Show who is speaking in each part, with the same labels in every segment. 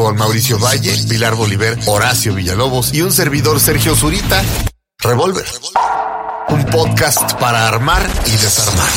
Speaker 1: con Mauricio Valle, Pilar Bolívar, Horacio Villalobos y un servidor Sergio Zurita. Revolver. Un podcast para armar y desarmar.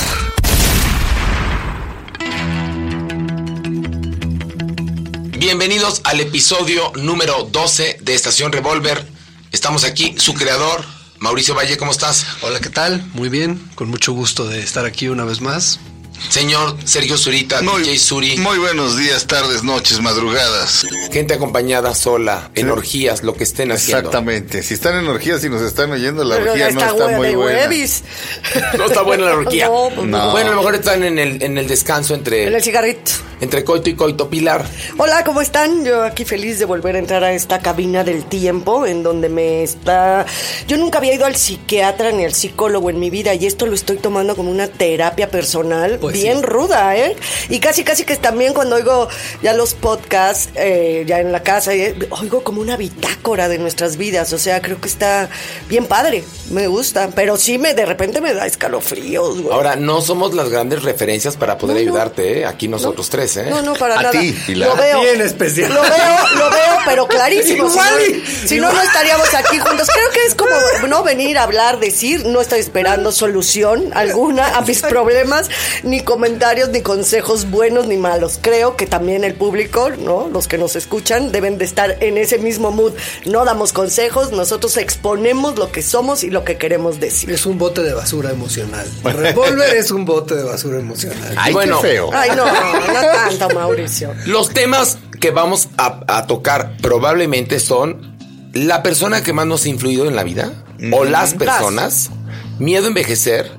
Speaker 2: Bienvenidos al episodio número 12 de Estación Revolver. Estamos aquí, su creador, Mauricio Valle, ¿cómo estás?
Speaker 3: Hola, ¿qué tal? Muy bien, con mucho gusto de estar aquí una vez más.
Speaker 2: Señor Sergio Zurita,
Speaker 4: Muy,
Speaker 2: DJ Suri.
Speaker 4: muy buenos días, tardes, noches, madrugadas.
Speaker 2: Gente acompañada, sola, en orgías, lo que estén haciendo.
Speaker 4: Exactamente. Si están en orgías y nos están oyendo, la
Speaker 5: Pero
Speaker 4: orgía no
Speaker 5: está
Speaker 4: muy
Speaker 5: de
Speaker 4: buena.
Speaker 5: huevis.
Speaker 2: No está buena la orgía.
Speaker 5: No, pues
Speaker 4: No.
Speaker 2: Bueno, a lo mejor están en el, en el descanso entre,
Speaker 5: En el cigarrito.
Speaker 2: entre coito y coito. Pilar,
Speaker 5: Hola, ¿cómo están? Yo aquí feliz de volver a entrar a esta cabina del tiempo en donde me está... Yo nunca había ido al psiquiatra ni al psicólogo en mi vida y esto lo estoy tomando como una terapia personal
Speaker 3: Pues
Speaker 5: bien
Speaker 3: sí.
Speaker 5: ruda, ¿eh? Y casi, casi que también cuando oigo ya los podcasts, eh, ya en la casa, eh, oigo como una bitácora de nuestras vidas. O sea, creo que está bien padre, me gusta, pero sí me de repente me da escalofríos, güey.
Speaker 2: ahora no somos las grandes referencias para poder
Speaker 5: No, no.
Speaker 2: ayudarte, ¿eh? Aquí nosotros tres, ¿eh?
Speaker 5: No, no, para
Speaker 4: A
Speaker 5: nada.
Speaker 4: ti, Pilar.
Speaker 5: Lo veo.
Speaker 3: A ti en especial.
Speaker 5: Lo veo, lo veo, pero clarísimo. Si
Speaker 3: Igual
Speaker 5: no-
Speaker 3: y-
Speaker 5: Si no, no estaríamos aquí juntos. Creo que es como no venir a hablar, decir, no estoy esperando solución alguna a mis problemas, ni comentarios, ni consejos buenos ni malos. Creo que también el público, ¿no? Los que nos escuchan deben de estar en ese mismo mood. No damos consejos, nosotros exponemos lo que somos y lo que queremos decir.
Speaker 3: Es un bote de basura emocional. Revolver es un bote de basura emocional.
Speaker 4: Ay,
Speaker 2: Bueno.
Speaker 4: qué feo.
Speaker 5: Ay, no, no tanto, Mauricio.
Speaker 2: Los temas que vamos a, a tocar probablemente son la persona que más nos ha influido en la vida o las personas, miedo a envejecer,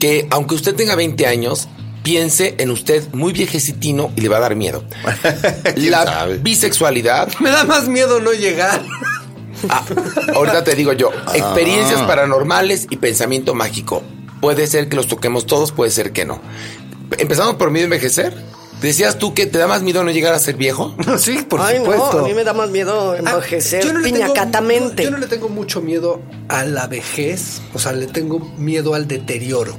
Speaker 2: que aunque usted tenga 20 años, piense en usted muy viejecitino y le va a dar miedo.
Speaker 4: ¿Quién
Speaker 2: la
Speaker 4: sabe?
Speaker 2: bisexualidad,
Speaker 3: Me da más miedo no llegar.
Speaker 2: ah, ahorita te digo yo, experiencias paranormales y pensamiento mágico. Puede ser que los toquemos todos, puede ser que no. Empezamos por miedo a envejecer. Decías tú que te da más miedo no llegar a ser viejo.
Speaker 3: sí, por
Speaker 5: Ay,
Speaker 3: supuesto.
Speaker 5: no, a mí me da más miedo
Speaker 3: Ah,
Speaker 5: envejecer
Speaker 3: yo no le tengo-
Speaker 5: piñacatamente.
Speaker 3: Yo, yo no le tengo mucho miedo a la vejez, o sea, le tengo miedo al deterioro.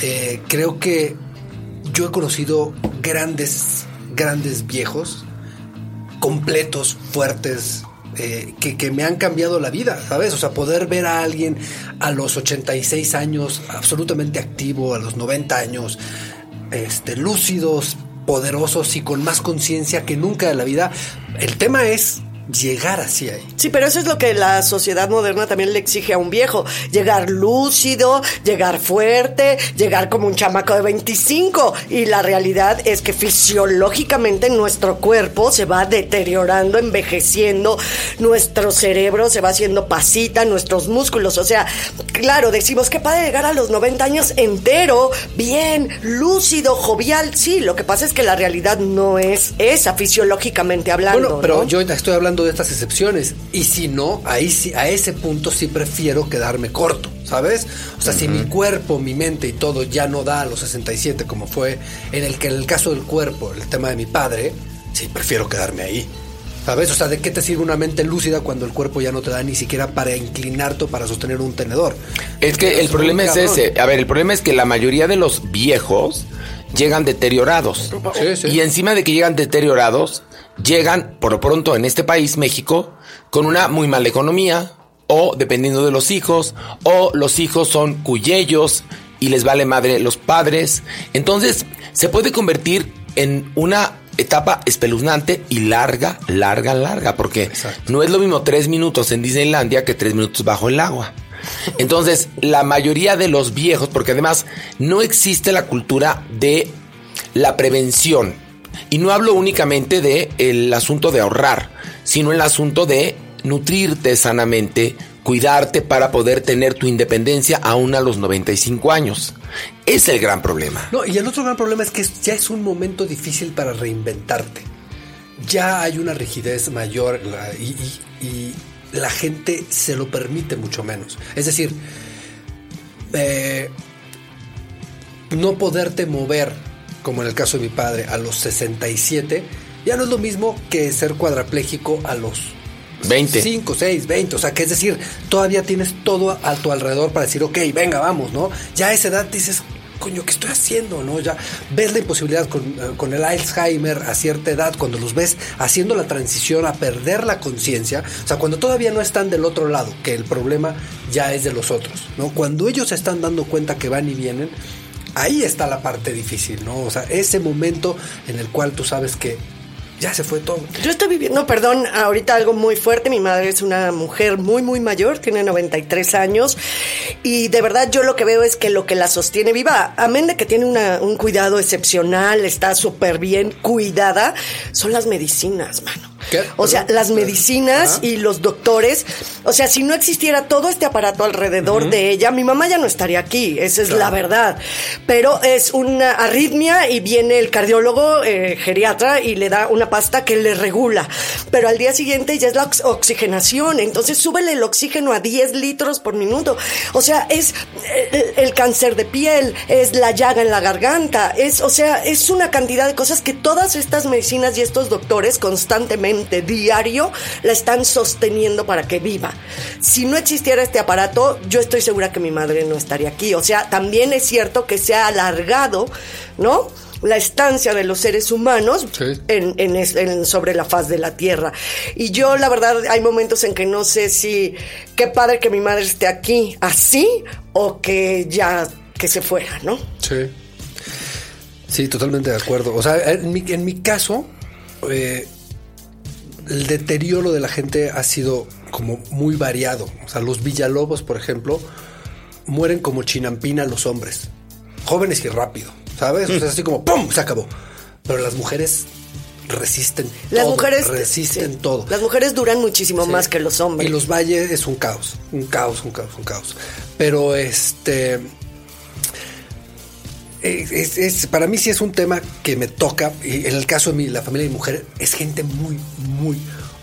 Speaker 3: Eh, creo que yo he conocido grandes, grandes viejos, completos, fuertes, eh, que, que me han cambiado la vida, ¿sabes? O sea, poder ver a alguien a los 86 años absolutamente activo, a los 90 años, este, lúcidos, poderosos y con más conciencia que nunca de la vida. El tema es llegar así ahí.
Speaker 5: Sí, pero eso es lo que la sociedad moderna también le exige a un viejo. Llegar lúcido, llegar fuerte, llegar como un chamaco de 25. Y la realidad es que fisiológicamente nuestro cuerpo se va deteriorando, envejeciendo, nuestro cerebro se va haciendo pasita, nuestros músculos. O sea, claro, decimos que padre llegar a los 90 años entero, bien, lúcido, jovial. Sí, lo que pasa es que la realidad no es esa, fisiológicamente hablando.
Speaker 3: Bueno, pero
Speaker 5: ¿no?
Speaker 3: yo estoy hablando de estas excepciones. Y si no, ahí sí, a ese punto sí prefiero quedarme corto, ¿sabes? O sea, si mi cuerpo, mi mente y todo ya no da a los 67, como fue en el que en el caso del cuerpo, el tema de mi padre, sí prefiero quedarme ahí. ¿Sabes? O sea, ¿de qué te sirve una mente lúcida cuando el cuerpo ya no te da ni siquiera para inclinarte o para sostener un tenedor?
Speaker 2: Es que el problema es
Speaker 3: cabrón.
Speaker 2: ese. A ver, el problema es que la mayoría de los viejos llegan deteriorados.
Speaker 3: Sí, sí.
Speaker 2: Y encima de que llegan deteriorados, llegan, por lo pronto en este país, México, con una muy mala economía, o dependiendo de los hijos, o los hijos son cuyellos y les vale madre los padres. Entonces, se puede convertir en una etapa espeluznante y larga, larga, larga, porque
Speaker 3: Exacto.
Speaker 2: no es lo mismo tres minutos en Disneylandia que tres minutos bajo el agua. Entonces, la mayoría de los viejos, porque además no existe la cultura de la prevención. Y no hablo únicamente de el asunto de ahorrar, sino el asunto de nutrirte sanamente, cuidarte para poder tener tu independencia aún a los 95 años. Es el gran problema.
Speaker 3: No, y el otro gran problema es que ya es un momento difícil para reinventarte. Ya hay una rigidez mayor y la gente se lo permite mucho menos. Es decir, eh, no poderte mover, como en el caso de mi padre, a los 67, ya no es lo mismo que ser cuadrapléjico a los
Speaker 2: 20.
Speaker 3: 5, 6, 20. O sea, que es decir, todavía tienes todo a tu alrededor para decir, ok, venga, vamos, ¿no? Ya a esa edad dices, coño, ¿qué estoy haciendo? ¿No? Ya ves la imposibilidad con, eh, con el Alzheimer a cierta edad, cuando los ves haciendo la transición a perder la conciencia, o sea, cuando todavía no están del otro lado, que el problema ya es de los otros, ¿no? Cuando ellos se están dando cuenta que van y vienen, ahí está la parte difícil, ¿no? O sea, ese momento en el cual tú sabes que ya se fue todo.
Speaker 5: Yo estoy viviendo, perdón, ahorita algo muy fuerte. Mi madre es una mujer muy, muy mayor, tiene 93 años. Y de verdad yo lo que veo es que lo que la sostiene viva, amén de que tiene un cuidado excepcional, está súper bien cuidada, son las medicinas, mano.
Speaker 3: ¿Qué?
Speaker 5: O sea, las medicinas y los doctores. O sea, si no existiera todo este aparato alrededor de ella, mi mamá ya no estaría aquí. Esa es la verdad. Pero es una arritmia y viene el cardiólogo eh, geriatra y le da una pasta que le regula. Pero al día siguiente ya es la ox- oxigenación. Entonces súbele el oxígeno a 10 litros por minuto. O sea, es eh, el, el cáncer de piel, es la llaga en la garganta, es, o sea, es una cantidad de cosas que todas estas medicinas y estos doctores constantemente, diario, la están sosteniendo para que viva. Si no existiera este aparato, yo estoy segura que mi madre no estaría aquí. O sea, también es cierto que se ha alargado, ¿no? La estancia de los seres humanos
Speaker 3: Sí.
Speaker 5: en, en es- en- sobre la faz de la tierra. Y yo, la verdad, hay momentos en que no sé si qué padre que mi madre esté aquí así o que ya que se fuera, ¿no?
Speaker 3: Sí. Sí, totalmente de acuerdo. O sea, en mi, en mi caso, eh, el deterioro de la gente ha sido como muy variado. O sea, los Villalobos, por ejemplo, mueren como chinampina los hombres. Jóvenes y rápido, ¿sabes? O sea, así como ¡pum! Se acabó. Pero las mujeres resisten
Speaker 5: Las
Speaker 3: todo,
Speaker 5: mujeres
Speaker 3: resisten
Speaker 5: sí.
Speaker 3: todo.
Speaker 5: Las mujeres duran muchísimo
Speaker 3: Sí.
Speaker 5: más que los hombres.
Speaker 3: Y los valles es un caos, un caos, un caos, un caos. Pero este. Es, es- es- para mí sí es un tema que me toca. Y en el caso de mi, la familia de mi mujer, es gente muy, muy,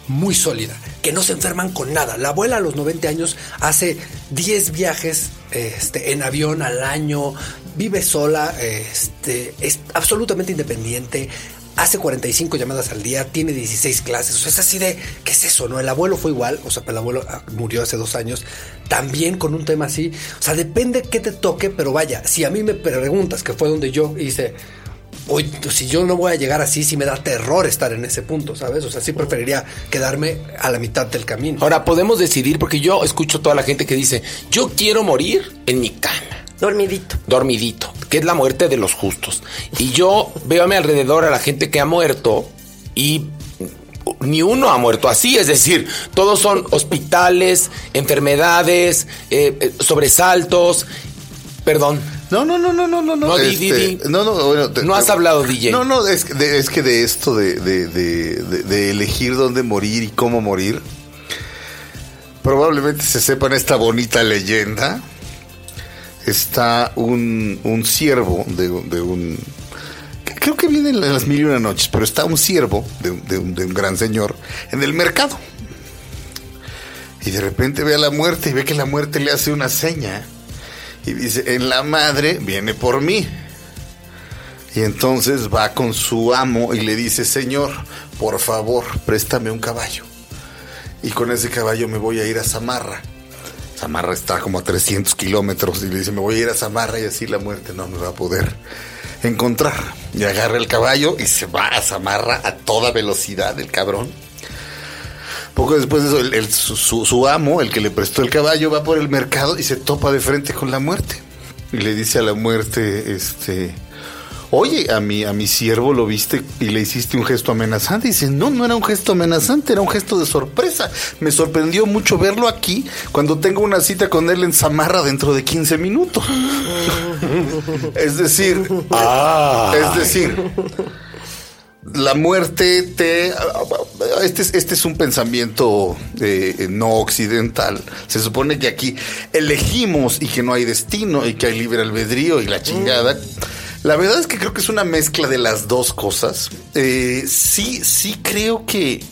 Speaker 3: muy sólida. Que no se enferman con nada. La abuela a los 90 años hace 10 viajes este, en avión al año. Vive sola. Este, es absolutamente independiente. Hace 45 llamadas al día, tiene 16 clases. O sea, es así de, ¿qué es eso? No, el abuelo fue igual. O sea, el abuelo ah, murió hace dos años. También con un tema así. O sea, depende qué te toque, pero vaya, si a mí me preguntas, que fue donde yo hice, oye, pues, si yo no voy a llegar así, sí me da terror estar en ese punto, ¿sabes? O sea, sí preferiría quedarme a la mitad del camino.
Speaker 2: Ahora podemos decidir, porque yo escucho toda la gente que dice, yo quiero morir en mi cama.
Speaker 5: Dormidito.
Speaker 2: dormidito, que es la muerte de los justos. Y yo veo a mi alrededor a la gente que ha muerto y ni uno ha muerto así, es decir, todos son hospitales, enfermedades, eh, eh, sobresaltos. Perdón,
Speaker 4: No, no, no, no, no, no.
Speaker 2: No,
Speaker 4: este,
Speaker 2: di, di.
Speaker 4: No, no, bueno, te-
Speaker 2: No has
Speaker 4: te-
Speaker 2: hablado, DJ.
Speaker 4: No, no, es, que de, es que de esto de, de, de, de- de elegir dónde morir y cómo morir, probablemente se sepan esta bonita leyenda. Está un, un ciervo de, un... Creo que viene en las mil y una noches, pero está un un- de un, de un gran señor en el mercado. Y de repente ve a la muerte y ve que la muerte le hace una seña. Y dice, en la madre viene por mí. Y entonces va con su amo y le dice, Señor, por favor, préstame un caballo. Y con ese caballo me voy a ir a Zamarra. Zamarra está como a 300 kilómetros y le dice, me voy a ir a Zamarra y así la muerte no me va a poder encontrar. Y agarra el caballo y se va a Zamarra a toda velocidad el cabrón. Poco después de eso, el- su amo, el que le prestó el caballo, va por el mercado y se topa de frente con la muerte. Y le dice a la muerte, este, oye, a mi, a mi siervo lo viste y le hiciste un gesto amenazante. Y dice, no, no era un gesto amenazante, era un gesto de sorpresa. Me sorprendió mucho verlo aquí cuando tengo una cita con él en Zamarra dentro de 15 minutos. es decir, es decir, la muerte te... Este es, este es un pensamiento eh, no occidental. Se supone que aquí elegimos y que no hay destino y que hay libre albedrío y la chingada. La verdad es que creo que es una mezcla de las dos cosas. Eh, sí, sí creo que...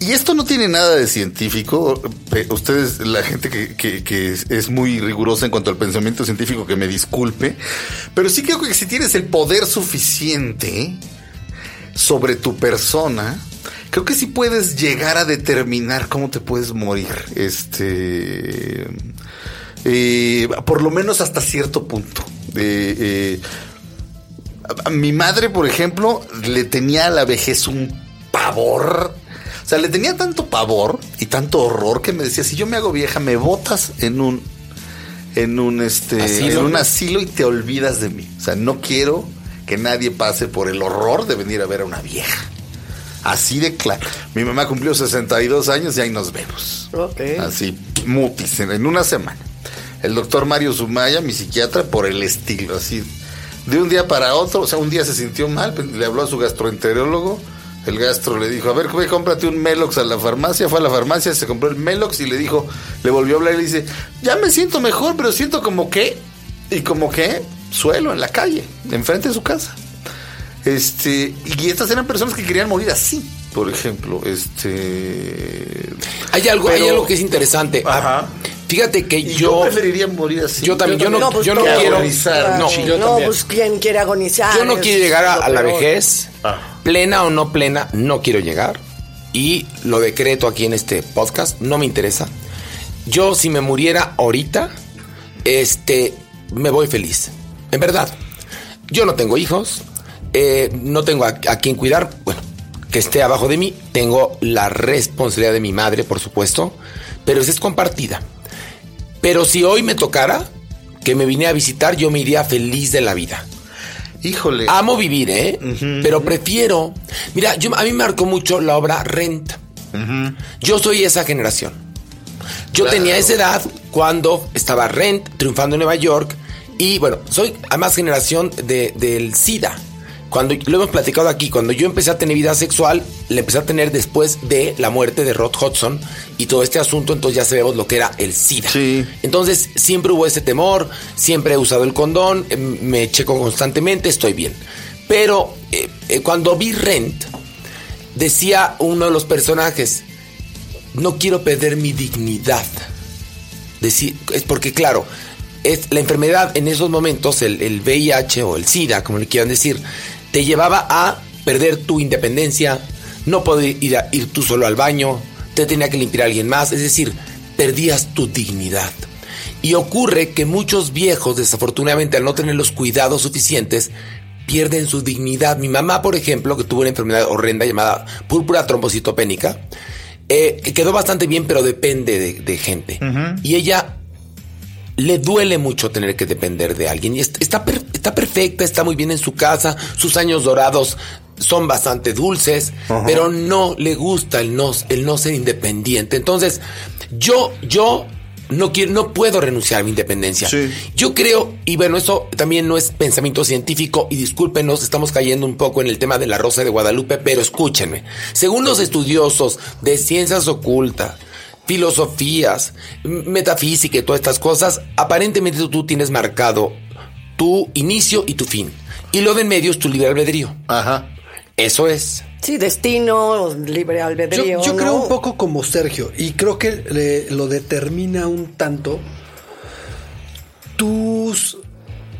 Speaker 4: Y esto no tiene nada de científico. Pe- Ustedes, la gente que, es muy rigurosa en cuanto al pensamiento científico, que me disculpe. Pero sí creo que si tienes el poder suficiente sobre tu persona, creo que sí puedes llegar a determinar cómo te puedes morir. Este. eh, por lo menos hasta cierto punto. Eh, a- mi madre, por ejemplo, le tenía a la vejez un pavor. O sea, le tenía tanto pavor y tanto horror que me decía, si yo me hago vieja, me botas en un en un este
Speaker 2: Asilo.
Speaker 4: en un asilo y te olvidas de mí. O sea, no quiero que nadie pase por el horror de venir a ver a una vieja. Así de claro. Mi mamá cumplió 62 años y ahí nos vemos. Así, mutis, en, en una semana. El doctor Mario Sumaya, mi psiquiatra, por el estilo, así. De un día para otro, o sea, un día se sintió mal, pues, le habló a su gastroenterólogo. El gastro le dijo, a ver, ve, cómprate un Melox a la farmacia. Fue a la farmacia, se compró el Melox y le dijo, le volvió a hablar y le dice, ya me siento mejor, pero siento como que, y como que, suelo en la calle, enfrente de su casa. Este, y estas eran personas que querían morir así, por ejemplo. Este.
Speaker 2: Hay algo, hay algo que es interesante.
Speaker 4: Ajá.
Speaker 2: Ah, Fíjate que
Speaker 4: Y yo,
Speaker 2: yo,
Speaker 4: preferiría morir así.
Speaker 2: yo también, yo no,
Speaker 5: pues,
Speaker 2: yo no
Speaker 5: ¿qué
Speaker 2: quiero,
Speaker 4: agonizar,
Speaker 2: no,
Speaker 5: Ay,
Speaker 2: yo
Speaker 5: no, pues quién quiere agonizar.
Speaker 2: Yo no quiero llegar a, la vejez,
Speaker 4: Ah.
Speaker 2: plena o no plena, no quiero llegar. Y lo decreto aquí en este podcast, no me interesa. Yo si me muriera ahorita, este, me voy feliz. En verdad. Yo no tengo hijos, eh, no tengo a, a quien cuidar, bueno, que esté abajo de mí. Tengo la responsabilidad de mi madre, por supuesto, pero esa es compartida. Pero si hoy me tocara que me vine a visitar, yo me iría feliz de la vida.
Speaker 4: Híjole.
Speaker 2: Amo vivir, ¿eh? Pero prefiero. Mira, yo, a mí me marcó mucho la obra Rent. Yo soy esa generación. Yo
Speaker 4: Claro.
Speaker 2: tenía esa edad cuando estaba Rent triunfando en Nueva York. Y bueno, soy además generación de, del SIDA. Cuando lo hemos platicado aquí, cuando yo empecé a tener vida sexual, la empecé a tener después de la muerte de Rod Hudson y todo este asunto, entonces ya sabemos lo que era el SIDA.
Speaker 4: Sí.
Speaker 2: Entonces siempre hubo ese temor, siempre he usado el condón, eh, me checo constantemente, estoy bien. Pero eh, eh, cuando vi Rent, decía uno de los personajes, no quiero perder mi dignidad. Decir, es porque claro, es la enfermedad en esos momentos, el, el VIH o el SIDA, como le quieran decir, te llevaba a perder tu independencia, no poder ir, a- ir tú solo al baño, te tenía que limpiar alguien más, es decir, perdías tu dignidad. Y ocurre que muchos viejos, desafortunadamente, al no tener los cuidados suficientes, pierden su dignidad. Mi mamá, por ejemplo, que tuvo una enfermedad horrenda llamada púrpura trombocitopénica, eh, que quedó bastante bien, pero depende de, de gente. Y ella le duele mucho tener que depender de alguien. Y est- está, per- está perfecta, está muy bien en su casa, sus años dorados son bastante dulces, pero no le gusta el no, el no ser independiente. Entonces, yo, yo no quiero, no puedo renunciar a mi independencia.
Speaker 4: Sí.
Speaker 2: Yo creo, y bueno, eso también no es pensamiento científico, y discúlpenos, estamos cayendo un poco en el tema de la Rosa de Guadalupe, pero escúchenme. Según los estudiosos de ciencias ocultas, filosofías, metafísica y todas estas cosas, aparentemente tú tienes marcado tu inicio y tu fin. Y lo de en medio es tu libre albedrío.
Speaker 4: Ajá.
Speaker 2: Eso es.
Speaker 5: Sí, destino, libre albedrío.
Speaker 3: Yo, yo
Speaker 5: ¿no?
Speaker 3: creo un poco como Sergio y creo que le- lo determina un tanto tus,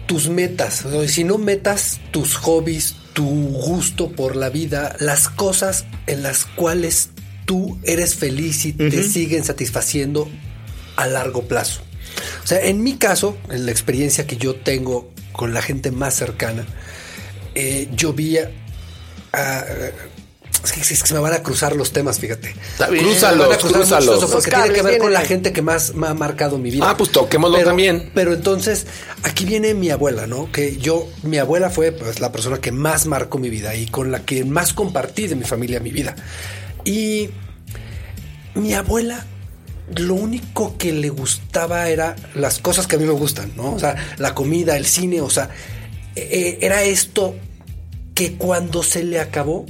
Speaker 3: tus metas. O sea, si no metas tus hobbies, tu gusto por la vida, las cosas en las cuales tú eres feliz y te siguen satisfaciendo a largo plazo. O sea, en mi caso, en la experiencia que yo tengo con la gente más cercana, eh, yo vi a, a- es que, es que se me van a cruzar los temas, fíjate.
Speaker 4: Está bien.
Speaker 2: Crúzalos,
Speaker 3: Se me van a cruzar
Speaker 2: crúzalos.
Speaker 3: muchos, porque tiene que ver con la gente que más me ha marcado mi vida.
Speaker 2: Ah, pues toquémoslo
Speaker 3: Pero-
Speaker 2: también.
Speaker 3: Pero entonces, aquí viene mi abuela, ¿no? Que yo, mi abuela fue pues, la persona que más marcó mi vida y con la que más compartí de mi familia mi vida. Y mi abuela lo único que le gustaba era las cosas que a mí me gustan, ¿no? O sea, la comida, el cine, o sea, eh, era esto que cuando se le acabó,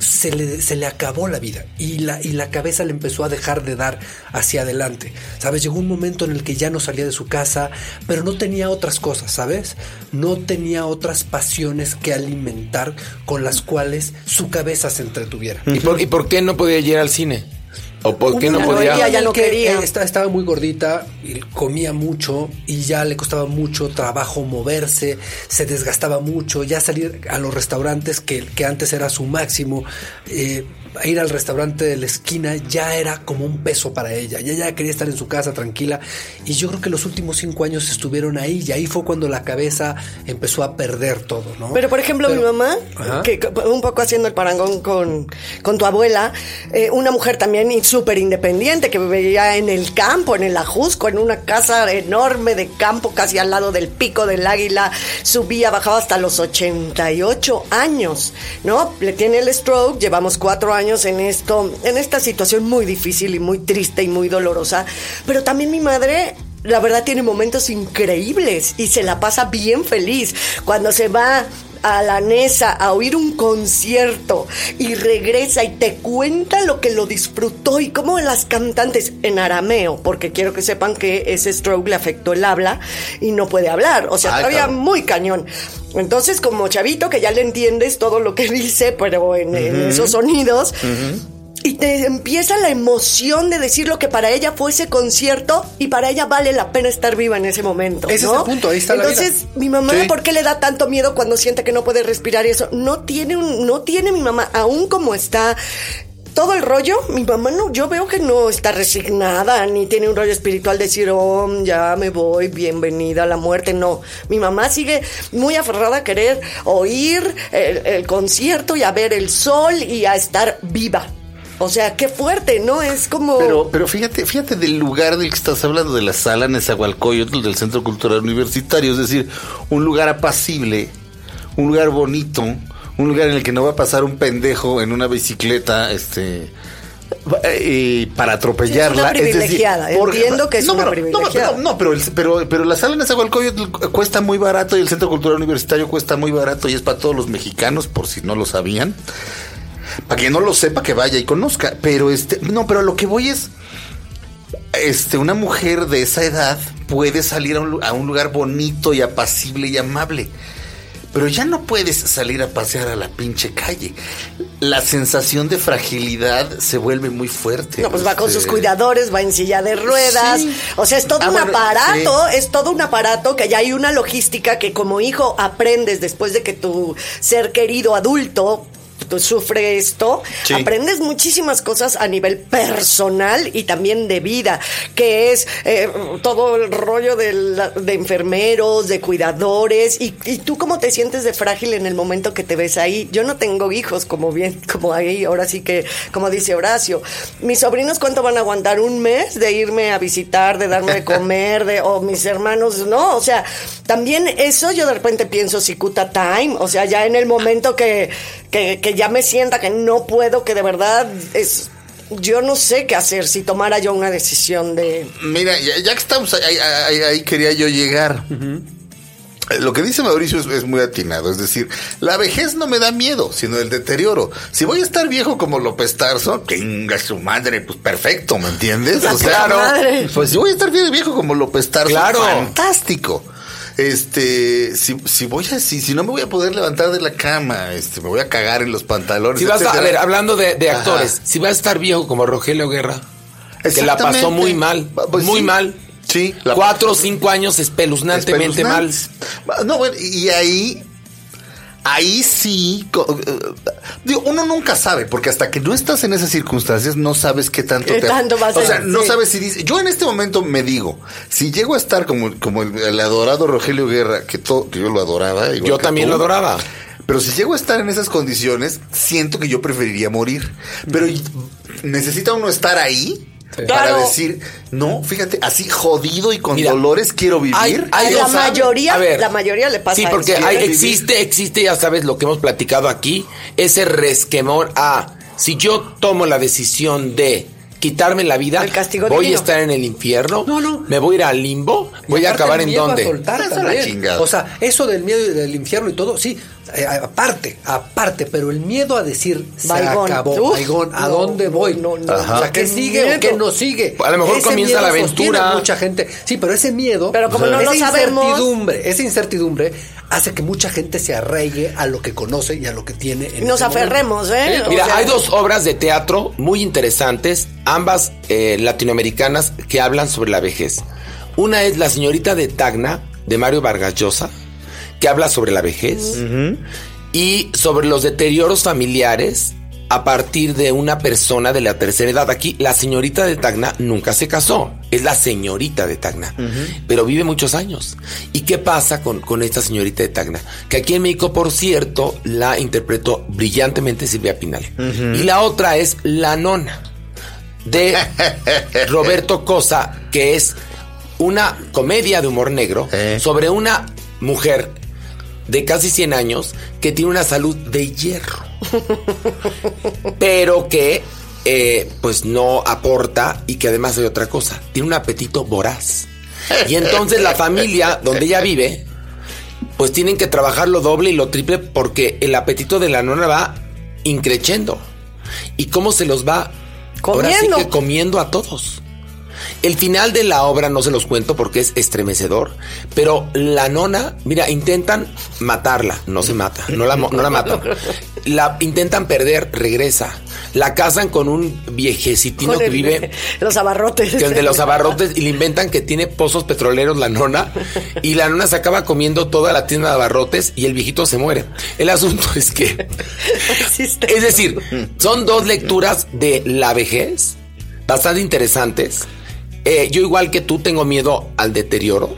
Speaker 3: se le, se le acabó la vida y la, y la cabeza le empezó a dejar de dar hacia adelante. ¿Sabes? Llegó un momento en el que ya no salía de su casa, pero no tenía otras cosas, ¿sabes? No tenía otras pasiones que alimentar con las cuales su cabeza se entretuviera.
Speaker 2: ¿Y por, y por qué no podía ir al cine? ¿O por qué no podía?
Speaker 5: Ella ya no quería.
Speaker 3: esta- estaba muy gordita y comía mucho y ya le costaba mucho trabajo moverse, se desgastaba mucho, ya salir a los restaurantes que, que antes era su máximo, eh, ir al restaurante de la esquina ya era como un peso para ella. Y ella quería estar en su casa tranquila y yo creo que los últimos cinco años estuvieron ahí y ahí fue cuando la cabeza empezó a perder todo, ¿no?
Speaker 5: Pero por ejemplo,
Speaker 3: Pero-
Speaker 5: mi mamá,
Speaker 3: Ajá.
Speaker 5: que un poco haciendo el parangón con, con tu abuela, eh, una mujer también súper independiente que vivía en el campo, en el Ajusco, en una casa enorme de campo, casi al lado del pico del águila, subía, bajaba hasta los 88 años, ¿no? Le tiene el stroke, llevamos cuatro años en esto, en esta situación muy difícil y muy triste y muy dolorosa, pero también mi madre la verdad tiene momentos increíbles y se la pasa bien feliz. Cuando se va a la Nesa a oír un concierto y regresa y te cuenta lo que lo disfrutó y cómo las cantantes en arameo, porque quiero que sepan que ese stroke le afectó el habla y no puede hablar, o sea,
Speaker 4: Ay,
Speaker 5: todavía muy cañón. Entonces, como chavito que ya le entiendes todo lo que dice, pero en, en esos sonidos, y te empieza la emoción de decir lo que para ella fue ese concierto y para ella vale la pena estar viva en ese momento.
Speaker 3: Ese es el punto, ahí está la
Speaker 5: Entonces, mi mamá,
Speaker 4: Sí.
Speaker 5: ¿por qué le da tanto miedo cuando siente que no puede respirar y eso? No tiene un, no tiene mi mamá, aún como está. Todo el rollo, mi mamá no, yo veo que no está resignada, ni tiene un rollo espiritual de decir, oh, ya me voy, bienvenida a la muerte. No, mi mamá sigue muy aferrada a querer oír el, el concierto y a ver el sol y a estar viva. O sea, qué fuerte, ¿no? Es como...
Speaker 4: Pero, pero fíjate, fíjate del lugar del que estás hablando, de la sala Nezahualcóyotl del Centro Cultural Universitario, es decir, un lugar apacible, un lugar bonito, un lugar en el que no va a pasar un pendejo en una bicicleta, este eh, para atropellarla.
Speaker 5: Sí, es una privilegiada, entiendo que es una
Speaker 4: pero-
Speaker 5: privilegiada.
Speaker 4: No, no, pero, el- pero, pero la sala Nezahualcóyotl cuesta muy barato y el Centro Cultural Universitario cuesta muy barato y es para todos los mexicanos, por si no lo sabían. Para quien no lo sepa, que vaya y conozca. Pero este, no, pero lo que voy es. Este, una mujer de esa edad puede salir a un, lu- a un lugar bonito y apacible y amable. Pero ya no puedes salir a pasear a la pinche calle. La sensación de fragilidad se vuelve muy fuerte.
Speaker 5: No, pues va con
Speaker 4: Este,
Speaker 5: sus cuidadores, va en silla de ruedas.
Speaker 4: Sí.
Speaker 5: O sea, es todo
Speaker 4: Ah,
Speaker 5: un
Speaker 4: bueno,
Speaker 5: aparato,
Speaker 4: sí.
Speaker 5: es todo un aparato que ya hay una logística que como hijo aprendes después de que tu ser querido adulto sufre esto,
Speaker 4: Sí.
Speaker 5: aprendes muchísimas cosas a nivel personal y también de vida, que es eh, todo el rollo de, la- de enfermeros, de cuidadores, y, y tú cómo te sientes de frágil en el momento que te ves ahí. Yo no tengo hijos, como bien, como ahí, ahora sí que, como dice Horacio, mis sobrinos cuánto van a aguantar un mes de irme a visitar, de darme de comer, de, o mis hermanos, no, o sea, también eso yo de repente pienso Cicuta Time, o sea, ya en el momento que, que, que ya me sienta que no puedo, que de verdad es, yo no sé qué hacer si tomara yo una decisión de...
Speaker 4: Mira, ya, ya que estamos ahí, ahí- ahí quería yo llegar. Eh, Lo que dice Mauricio es, es muy atinado, es decir, la vejez no me da miedo, sino el deterioro. Si voy a estar viejo como López Tarso, tenga su madre, pues perfecto, ¿me entiendes?
Speaker 5: Madre.
Speaker 4: pues si voy a estar viejo como López Tarso,
Speaker 2: Claro.
Speaker 4: fantástico. Este, si, si voy a, si, si no me voy a poder levantar de la cama, este, me voy a cagar en los pantalones.
Speaker 2: Si vas a, a ver, hablando de, de
Speaker 4: Ajá.
Speaker 2: actores, si vas a estar viejo como Rogelio Guerra, que la pasó muy mal,
Speaker 4: Pues
Speaker 2: muy
Speaker 4: sí.
Speaker 2: mal.
Speaker 4: Sí, la-
Speaker 2: Cuatro o cinco años espeluznantemente mal.
Speaker 4: No, bueno, y ahí, ahí sí, eh, digo, uno nunca sabe, porque hasta que no estás en esas circunstancias, no sabes qué tanto
Speaker 5: ¿Qué
Speaker 4: te...
Speaker 5: tanto vas
Speaker 4: o sea, no sabes si dice... Yo en este momento me digo, si llego a estar como, como el, el adorado Rogelio Guerra, que, to- que yo lo adoraba... igual
Speaker 2: Yo también
Speaker 4: tú,
Speaker 2: lo adoraba.
Speaker 4: Pero si llego a estar en esas condiciones, siento que yo preferiría morir. Pero necesita uno estar ahí para
Speaker 5: Claro.
Speaker 4: decir, no, fíjate, así jodido y con
Speaker 2: Mira,
Speaker 4: dolores quiero vivir.
Speaker 2: hay-
Speaker 5: la mayoría,
Speaker 2: ver.
Speaker 5: la mayoría le pasa
Speaker 2: Sí, porque
Speaker 5: eso.
Speaker 2: hay-
Speaker 4: ¿Quieres
Speaker 2: existe, existe, ya sabes lo que hemos platicado aquí, ese resquemor a si yo tomo la decisión de quitarme la vida,
Speaker 5: El castigo
Speaker 2: voy
Speaker 5: divino.
Speaker 2: a estar en el infierno,
Speaker 3: No, no.
Speaker 2: me voy a ir al limbo, voy a acabar en dónde.
Speaker 3: O sea, eso del miedo y del infierno y todo, sí, eh, aparte, aparte, pero el miedo a decir se
Speaker 5: Baigón.
Speaker 3: acabó,
Speaker 5: Uf,
Speaker 3: baigón, ¿a
Speaker 5: no,
Speaker 3: dónde voy?
Speaker 5: no, no.
Speaker 3: O sea, ¿qué
Speaker 5: Qué
Speaker 3: sigue o qué no sigue?
Speaker 2: A lo mejor
Speaker 3: Ese
Speaker 2: comienza
Speaker 3: miedo
Speaker 2: la aventura.
Speaker 3: mucha gente. Sí, pero ese miedo,
Speaker 5: Pero como no
Speaker 3: esa
Speaker 5: lo sabemos-
Speaker 3: incertidumbre, esa incertidumbre hace que mucha gente se arraigue a lo que conoce y a lo que tiene. En
Speaker 5: Nos
Speaker 3: momento.
Speaker 5: aferremos, ¿eh? O
Speaker 2: Mira,
Speaker 5: sea,
Speaker 2: hay dos obras de teatro muy interesantes, ambas eh, latinoamericanas, que hablan sobre la vejez. Una es La señorita de Tacna, de Mario Vargas Llosa, que habla sobre la vejez y sobre los deterioros familiares a partir de una persona de la tercera edad. Aquí, la señorita de Tacna nunca se casó, es la señorita de Tacna, pero vive muchos años. ¿Y qué pasa con, con esta señorita de Tacna? Que aquí en México, por cierto, la interpretó brillantemente Silvia Pinal. Y la otra es La Nona, de Roberto Cosa, que es una comedia de humor negro
Speaker 4: Eh.
Speaker 2: sobre una mujer de casi 100 años que tiene una salud de hierro, pero que eh, pues no aporta y que además hay otra cosa, tiene un apetito voraz. Y entonces la familia donde ella vive, pues tienen que trabajar lo doble y lo triple porque el apetito de la nona va increciendo. ¿Y cómo se los va ahora sí
Speaker 5: Comiendo.
Speaker 2: que comiendo a todos? El final de la obra no se los cuento porque es estremecedor, pero la nona, mira, intentan matarla, no se mata, no la, no la matan. La intentan perder, regresa. La casan con un viejecitino
Speaker 5: con
Speaker 2: que vive
Speaker 5: Los abarrotes.
Speaker 2: que de los abarrotes y le inventan que tiene pozos petroleros la nona y la nona se acaba comiendo toda la tienda de abarrotes y el viejito se muere. El asunto es que es decir, son dos lecturas de la vejez bastante interesantes. Eh, yo igual que tú tengo miedo al deterioro,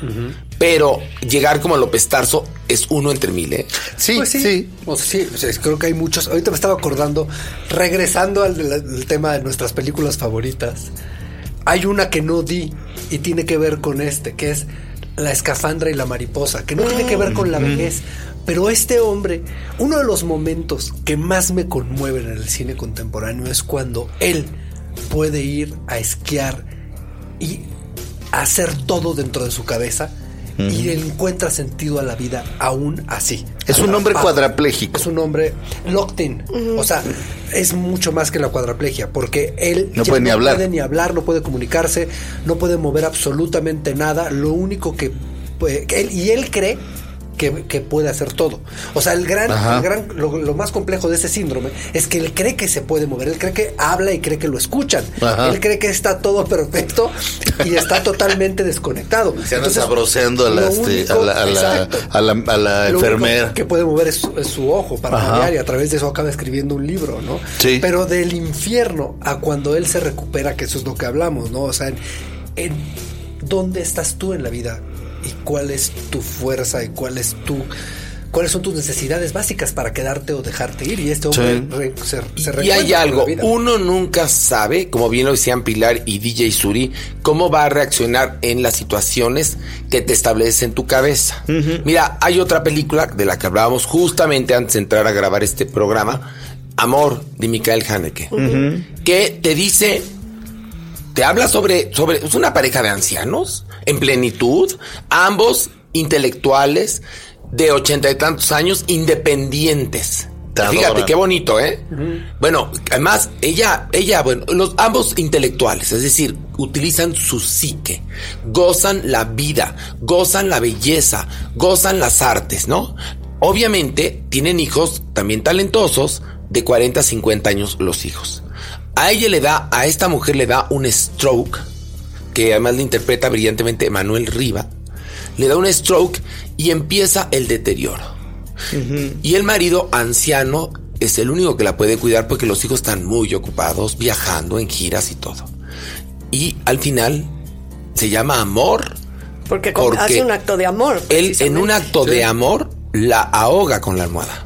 Speaker 2: pero llegar como López Tarso es uno entre mil, ¿eh?
Speaker 4: Sí,
Speaker 3: Pues
Speaker 4: sí.
Speaker 3: O sea, sí, o sea, creo que hay muchos. Ahorita me estaba acordando, regresando al, al tema de nuestras películas favoritas. Hay una que no di y tiene que ver con este, que es La escafandra y la mariposa, que no tiene que ver con la vejez. Pero este hombre, uno de los momentos que más me conmueven en el cine contemporáneo es cuando él puede ir a esquiar y hacer todo dentro de su cabeza y él encuentra sentido a la vida aún así.
Speaker 4: Es un hombre
Speaker 3: Atrapado.
Speaker 4: cuadrapléjico.
Speaker 3: Es un hombre locked in. O sea, es mucho más que la cuadraplegia, porque él
Speaker 4: No puede ni hablar.
Speaker 3: puede ni hablar, no puede comunicarse, no puede mover absolutamente nada. Lo único que, puede- que él y él cree que, que puede hacer todo. O sea, el gran, el gran lo, lo más complejo de ese síndrome es que él cree que se puede mover, él cree que habla y cree que lo escuchan.
Speaker 4: Ajá.
Speaker 3: Él cree que está todo perfecto y está totalmente desconectado.
Speaker 4: Se anda sabroseando a la,
Speaker 3: lo
Speaker 4: este, a
Speaker 3: único-
Speaker 4: la, a la, a la- a la
Speaker 3: único
Speaker 4: enfermera.
Speaker 3: que puede mover es, su- es su ojo para variar y a través de eso acaba escribiendo un libro, ¿no?
Speaker 4: Sí.
Speaker 3: Pero del infierno a cuando él se recupera, que eso es lo que hablamos, ¿no? O sea, en, en dónde estás tú en la vida y cuál es tu fuerza y cuál es tu cuáles son tus necesidades básicas para quedarte o dejarte ir y este hombre
Speaker 4: Sí.
Speaker 3: re- se, se
Speaker 2: Y hay algo, uno nunca sabe, como bien lo decían Pilar y DJ Suri, cómo va a reaccionar en las situaciones que te estableces en tu cabeza. Mira, hay otra película de la que hablábamos justamente antes de entrar a grabar este programa, Amor, de Michael Haneke, que te dice, te habla sobre, sobre, es una pareja de ancianos en plenitud, ambos intelectuales de ochenta y tantos años, independientes.
Speaker 4: Te
Speaker 2: Fíjate qué bonito, ¿eh? Bueno, además, ella, ella, bueno, los ambos intelectuales, es decir, utilizan su psique, gozan la vida, gozan la belleza, gozan las artes, ¿no? Obviamente, tienen hijos también talentosos, de 40 a 50 años los hijos. A ella le da, a esta mujer le da un stroke, que además le interpreta brillantemente Manuel Riva, le da un stroke y empieza el deterioro. Y el marido anciano es el único que la puede cuidar porque los hijos están muy ocupados, viajando en giras y todo. Y al final se llama amor.
Speaker 5: Porque, hace un acto de amor.
Speaker 2: Él en un acto de amor la ahoga con la almohada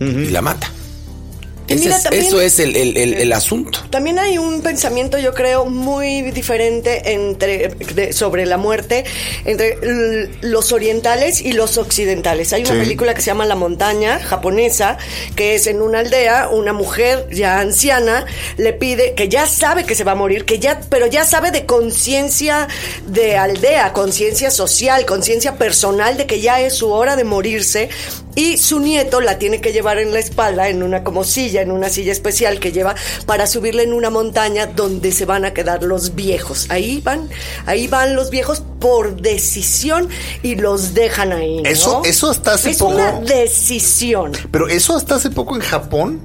Speaker 2: y la mata.
Speaker 5: Y
Speaker 2: Ese
Speaker 5: mira,
Speaker 2: es-
Speaker 5: también-
Speaker 2: eso es el, el- el- el asunto.
Speaker 5: También hay un pensamiento, yo creo, muy diferente entre de- sobre la muerte entre los orientales y los occidentales. Hay una
Speaker 4: Sí.
Speaker 5: película que se llama La montaña japonesa, que es en una aldea, una mujer ya anciana le pide que ya sabe que se va a morir, que ya, pero ya sabe de conciencia de aldea, conciencia social, conciencia personal de que ya es su hora de morirse y su nieto la tiene que llevar en la espalda, en una como silla, en una silla especial que lleva para subirle en una montaña donde se van a quedar los viejos. Ahí van, ahí van los viejos por decisión y los dejan ahí. ¿no?
Speaker 4: Eso- eso hasta hace
Speaker 5: es
Speaker 4: poco-
Speaker 5: una decisión.
Speaker 4: Pero eso hasta hace poco en Japón,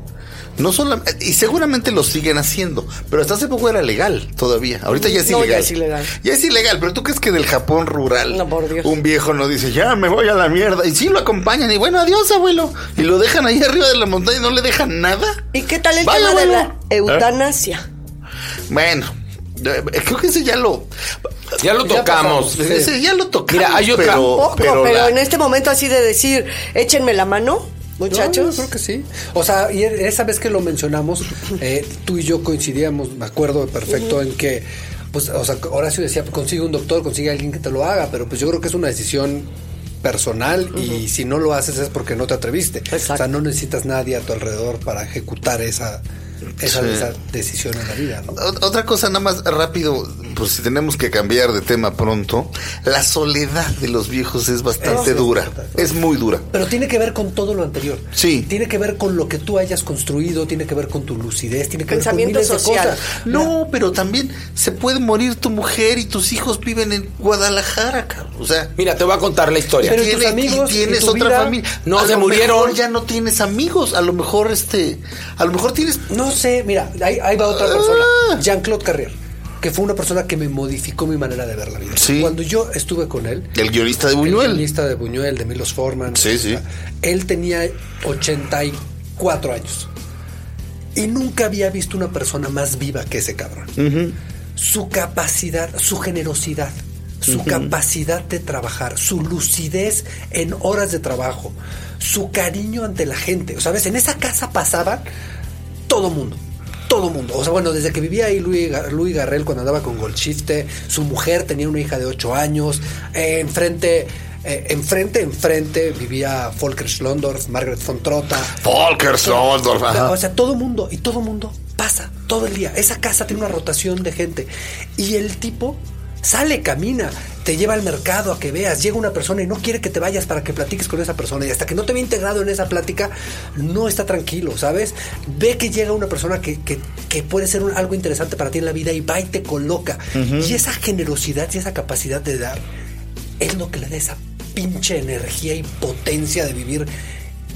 Speaker 4: no solamente, y seguramente lo siguen haciendo, pero hasta hace poco era legal todavía. Ahorita ya es
Speaker 5: No, ya
Speaker 4: ilegal.
Speaker 5: es ilegal.
Speaker 4: Ya es ilegal, pero tú crees que del Japón rural
Speaker 5: No, por Dios.
Speaker 4: un viejo no dice, ya me voy a la mierda. Y sí lo acompañan y bueno, adiós abuelo. Y lo dejan ahí arriba de la montaña y no le dejan nada.
Speaker 5: ¿Y qué tal el
Speaker 4: Vaya,
Speaker 5: tema de la eutanasia?
Speaker 4: Bueno, eh, creo que ese ya lo...
Speaker 2: Ya lo
Speaker 3: Ya
Speaker 2: tocamos.
Speaker 3: pasamos.
Speaker 4: Ese ya lo tocamos.
Speaker 2: Mira, hay otra-
Speaker 4: pero,
Speaker 5: Poco, pero,
Speaker 4: pero la-
Speaker 5: en este momento así de decir, échenme la mano,
Speaker 3: No,
Speaker 5: muchachos.
Speaker 3: yo creo que sí. O sea, y esa vez que lo mencionamos, eh, tú y yo coincidíamos, me acuerdo perfecto, en que, pues, o sea, Horacio decía, consigue un doctor, consigue alguien que te lo haga, pero pues yo creo que es una decisión personal y si no lo haces es porque no te atreviste.
Speaker 5: Exacto.
Speaker 3: O sea, no necesitas nadie a tu alrededor para ejecutar esa, esa,
Speaker 4: Sí.
Speaker 3: esa decisión en la vida, ¿no?
Speaker 4: Ot- Otra cosa nada más rápido, pues si tenemos que cambiar de tema pronto, la soledad de los viejos es bastante dura, es muy dura.
Speaker 3: Pero tiene que ver con todo lo anterior.
Speaker 4: Sí.
Speaker 3: Tiene que ver con lo que tú hayas construido, tiene que ver con tu lucidez, tiene que
Speaker 5: Pensamiento
Speaker 3: ver con miles de
Speaker 5: social.
Speaker 3: cosas.
Speaker 4: No, pero también se puede morir tu mujer y tus hijos viven en Guadalajara, cabrón. O sea,
Speaker 2: Mira, te voy a contar la historia.
Speaker 3: Pero- ¿y tus amigos?
Speaker 4: tienes
Speaker 3: ¿Y tu
Speaker 4: otra
Speaker 3: vida?
Speaker 4: familia.
Speaker 2: No,
Speaker 4: a
Speaker 2: se
Speaker 4: lo
Speaker 2: murieron.
Speaker 4: mejor ya no tienes amigos, a lo mejor este, a lo mejor tienes
Speaker 3: No sé, mira, ahí, ahí va otra
Speaker 4: Ah.
Speaker 3: persona. Jean-Claude Carrier, que fue una persona que me modificó mi manera de ver la vida.
Speaker 4: Sí.
Speaker 3: Cuando yo estuve con él,
Speaker 4: el guionista de
Speaker 3: el
Speaker 4: Buñuel.
Speaker 3: lista de Buñuel, de Milos Forman,
Speaker 4: Sí, sí.
Speaker 3: él tenía 84 años. Y nunca había visto una persona más viva que ese cabrón. Su capacidad, su generosidad, su capacidad de trabajar, su lucidez en horas de trabajo, su cariño ante la gente. O sabes, en esa casa pasaban todo mundo. Todo mundo. O sea, bueno, desde que vivía ahí Luis, Luis Garrel cuando andaba con Goldshifte, su mujer tenía una hija de 8 años, eh, enfrente, eh, enfrente, enfrente vivía Volker Schlondorf, Margaret von Trotta.
Speaker 4: Volker Schlondorf, ajá.
Speaker 3: O sea, todo mundo, y todo mundo pasa todo el día. Esa casa tiene una rotación de gente. Y el tipo sale, camina, te lleva al mercado a que veas, llega una persona y no quiere que te vayas para que platiques con esa persona. Y hasta que no te ve integrado en esa plática, no está tranquilo, ¿sabes? Ve que llega una persona que, que- que puede ser un- algo interesante para ti en la vida y va y te coloca. Y esa generosidad y esa capacidad de dar es lo que le da esa pinche energía y potencia de vivir.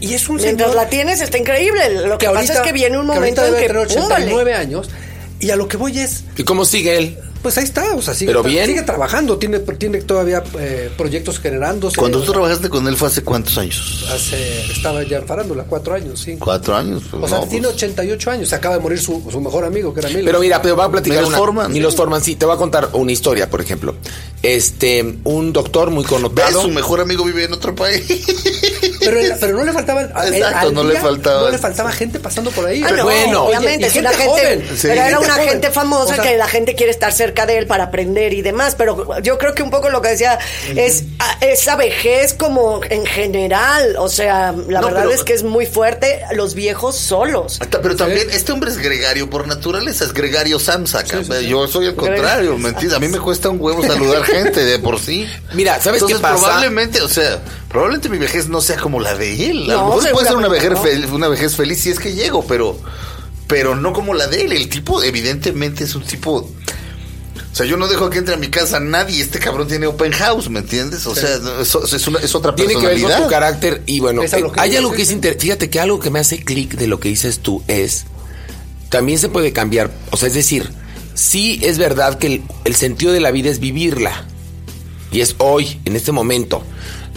Speaker 3: Y es un
Speaker 5: Mientras
Speaker 3: señor
Speaker 5: la tienes, está increíble. Lo que, pasa es que viene un
Speaker 3: que
Speaker 5: momento
Speaker 3: ahorita
Speaker 5: en que
Speaker 3: debe tener
Speaker 5: ¡púmbale!
Speaker 3: 89 años y a lo que voy es
Speaker 2: ¿Y cómo sigue él?
Speaker 3: Pues ahí está, o sea, sigue,
Speaker 2: Pero bien.
Speaker 3: sigue trabajando, tiene, tiene todavía eh, proyectos generándose.
Speaker 4: Cuando tú trabajaste con él fue hace cuántos años?
Speaker 3: Hace, estaba ya en farándula, cuatro años, cinco.
Speaker 4: Cuatro años. pues,
Speaker 3: O sea,
Speaker 4: no,
Speaker 3: tiene
Speaker 4: pues,
Speaker 3: 88 años, se acaba de morir su, su mejor amigo, que era Milo.
Speaker 2: Pero mira, pero va a platicar
Speaker 4: Milos
Speaker 2: una.
Speaker 4: Forman.
Speaker 2: Milos Forman, sí, te voy a contar una historia, por ejemplo. Este, un doctor muy
Speaker 4: ¿Ves?
Speaker 2: connotado.
Speaker 4: Su mejor amigo vive en otro país.
Speaker 3: Pero, el- pero no le faltaba. a-
Speaker 4: Exacto,
Speaker 3: al
Speaker 4: no le faltaba.
Speaker 3: No le faltaba gente pasando por ahí.
Speaker 5: Ah,
Speaker 2: Pero
Speaker 5: no,
Speaker 2: bueno.
Speaker 5: obviamente,
Speaker 3: Oye,
Speaker 5: es una gente.
Speaker 4: Sí.
Speaker 5: pero era una
Speaker 3: joven.
Speaker 5: gente famosa
Speaker 3: O sea,
Speaker 5: que la gente quiere estar cerca de él para aprender y demás, pero yo creo que un poco lo que decía es a- esa vejez como en general, o sea, la
Speaker 4: No,
Speaker 5: verdad
Speaker 4: pero-
Speaker 5: es que es muy fuerte los viejos solos.
Speaker 4: Hasta- Pero también, este hombre es gregario por naturaleza, es gregario Samsa. cabrón. Yo soy el contrario, ¿me entiendes? A mí me cuesta un huevo saludar gente de por sí.
Speaker 2: Mira, ¿sabes qué
Speaker 4: Entonces,
Speaker 2: pasa?
Speaker 4: probablemente, o sea, probablemente mi vejez no sea como la de él. A
Speaker 5: No,
Speaker 4: lo mejor puede ser una vejez, fel- una vejez feliz si es que llego, pero, pero no como la de él. El tipo, evidentemente, es un tipo. O sea, yo no dejo que entre a mi casa nadie. Este cabrón tiene open house, ¿me entiendes? O sea, eso- es, una- es otra
Speaker 2: Tiene que ver con
Speaker 4: personalidad.
Speaker 2: tu carácter y bueno,
Speaker 3: Es
Speaker 2: eh, hay algo que es inter- fíjate que algo que me hace clic de lo que dices tú es también se puede cambiar, o sea, es decir, sí es verdad que el, el sentido de la vida es vivirla y es hoy, en este momento.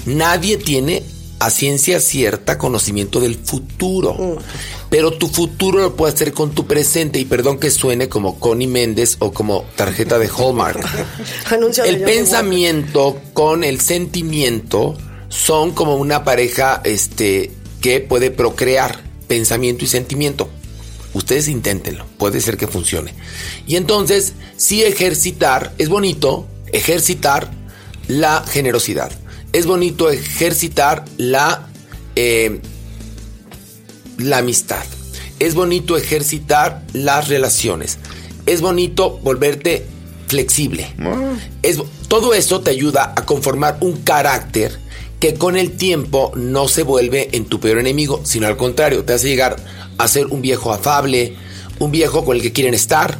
Speaker 2: Nadie tiene a ciencia cierta conocimiento del futuro, pero tu futuro lo puedes hacer con tu presente y perdón que suene como Connie Méndez o como tarjeta de Hallmark. El pensamiento con el sentimiento son como una pareja este, que puede procrear pensamiento y sentimiento. Ustedes inténtenlo, puede ser que funcione. Y entonces, sí ejercitar, es bonito ejercitar la generosidad. Es bonito ejercitar la, eh, la amistad. Es bonito ejercitar las relaciones. Es bonito volverte flexible. Es, todo eso te ayuda a conformar un carácter que con el tiempo no se vuelve en tu peor enemigo, sino al contrario, te hace llegar a ser un viejo afable, un viejo con el que quieren estar.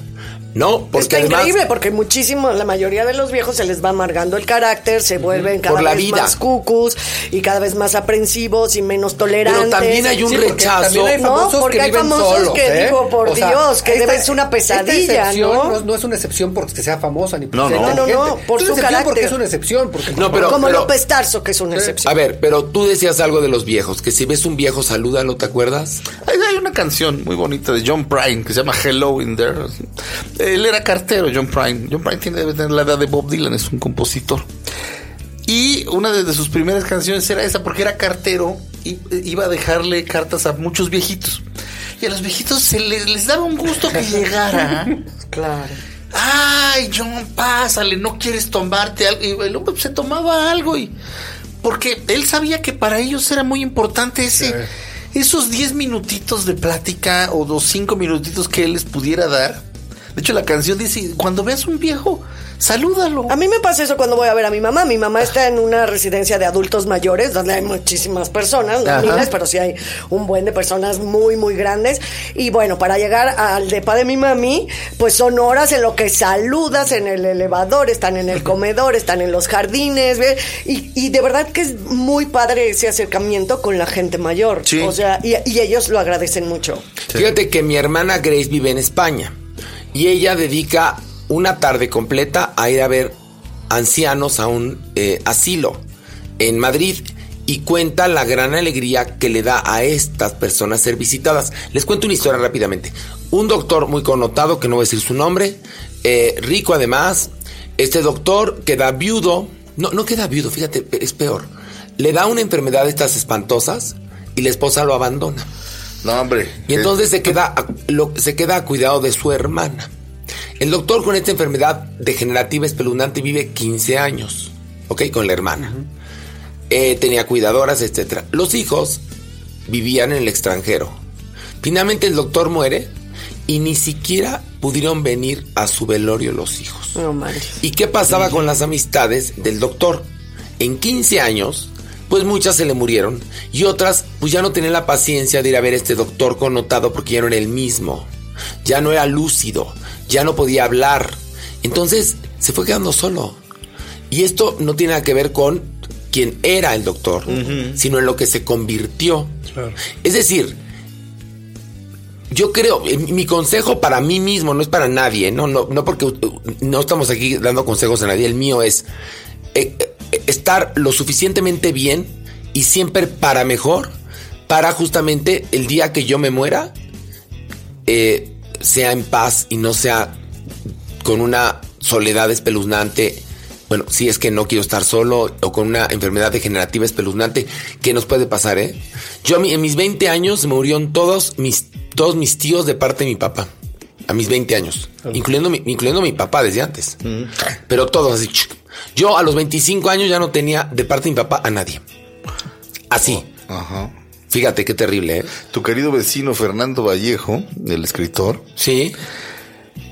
Speaker 2: No, porque
Speaker 5: Está
Speaker 2: además,
Speaker 5: increíble porque muchísimo, la mayoría de los viejos se les va amargando el carácter, se vuelven cada
Speaker 2: Por la
Speaker 5: vez
Speaker 2: vida.
Speaker 5: más cucus y cada vez más aprensivos y menos tolerantes.
Speaker 2: Pero también hay un
Speaker 3: Sí, porque
Speaker 2: rechazo.
Speaker 3: también hay
Speaker 5: No, porque
Speaker 3: que
Speaker 5: hay
Speaker 3: viven
Speaker 5: famosos
Speaker 3: solos,
Speaker 5: que
Speaker 3: ¿eh?
Speaker 5: digo, por Dios, que ser una pesadilla,
Speaker 3: excepción
Speaker 5: ¿no?
Speaker 3: ¿no? es una excepción porque sea famosa ni porque
Speaker 4: No,
Speaker 3: sea
Speaker 4: no.
Speaker 5: No, no, no, por
Speaker 3: Es
Speaker 5: su
Speaker 3: excepción porque
Speaker 5: carácter.
Speaker 3: es una excepción. Porque
Speaker 2: No, pero-
Speaker 5: Como López Tarso, que es una excepción.
Speaker 2: A ver, pero tú decías algo de los viejos, que si ves un viejo, salúdalo, ¿te acuerdas?
Speaker 4: Hay, hay una canción muy bonita de John Prine que se llama Hello in There. Él era cartero, John Prine. John Prine tiene, debe tener la edad de Bob Dylan, es un compositor. Y una de, de sus primeras canciones era esa porque era cartero y eh, iba a dejarle cartas a muchos viejitos. Y a los viejitos se les, les daba un gusto que llegara.
Speaker 5: Claro.
Speaker 4: Ay, John, pásale, no quieres tomarte algo. Y el hombre se tomaba algo y. Porque él sabía que para ellos era muy importante ese. Esos 10 minutitos de plática o los 5 minutitos que él les pudiera dar. De hecho, la canción dice: Cuando veas un viejo, salúdalo.
Speaker 5: A mí me pasa eso cuando voy a ver a mi mamá. Mi mamá está en una residencia de adultos mayores donde hay muchísimas personas, no miles, pero sí hay un buen de personas muy, muy grandes. Y bueno, para llegar al depa de mi mami, pues son horas en lo que saludas en el elevador, están en el comedor, están en los jardines. ¿ve? Y, y de verdad que es muy padre ese acercamiento con la gente mayor.
Speaker 4: Sí.
Speaker 5: O sea, y, y ellos lo agradecen mucho.
Speaker 2: Fíjate que mi hermana Grace vive en España y ella dedica una tarde completa a ir a ver ancianos a un eh, asilo en Madrid y cuenta la gran alegría que le da a estas personas ser visitadas. Les cuento una historia rápidamente. Un doctor muy connotado, que no voy a decir su nombre, eh, rico además, este doctor queda viudo, no, no queda viudo, fíjate, es peor. Le da una enfermedad de estas espantosas y la esposa lo abandona.
Speaker 4: No, hombre.
Speaker 2: Y entonces se queda, a, lo- se queda a cuidado de su hermana. El doctor con esta enfermedad degenerativa espeluznante vive 15 años, ¿ok? Con la hermana. Eh, tenía cuidadoras, etc. Los hijos vivían en el extranjero. Finalmente el doctor muere y ni siquiera pudieron venir a su velorio los hijos. ¿Y qué pasaba con las amistades del doctor? En 15 años, pues muchas se le murieron y otras pues ya no tenían la paciencia de ir a ver a este doctor connotado porque ya no era el mismo, ya no era lúcido, ya no podía hablar. Entonces se fue quedando solo. Y esto no tiene nada que ver con quién era el doctor, sino en lo que se convirtió. Es decir, yo creo, eh, mi consejo para mí mismo, no es para nadie, no, no, no porque uh, no estamos aquí dando consejos a nadie, el mío es eh, eh, estar lo suficientemente bien y siempre para mejor, para justamente el día que yo me muera, eh, sea en paz y no sea con una soledad espeluznante. Bueno, si es que no quiero estar solo o con una enfermedad degenerativa espeluznante, que nos puede pasar, ¿eh? Yo en mis 20 años me murieron todos mis, todos mis tíos de parte de mi papá. A mis 20 años. Incluyendo mi, incluyendo mi papá desde antes. Pero todos así. chuc. Yo a los 25 años ya no tenía de parte de mi papá a nadie. Así.
Speaker 4: Ajá.
Speaker 2: Fíjate qué terrible, ¿eh?
Speaker 4: Tu querido vecino Fernando Vallejo, el escritor,
Speaker 2: Sí.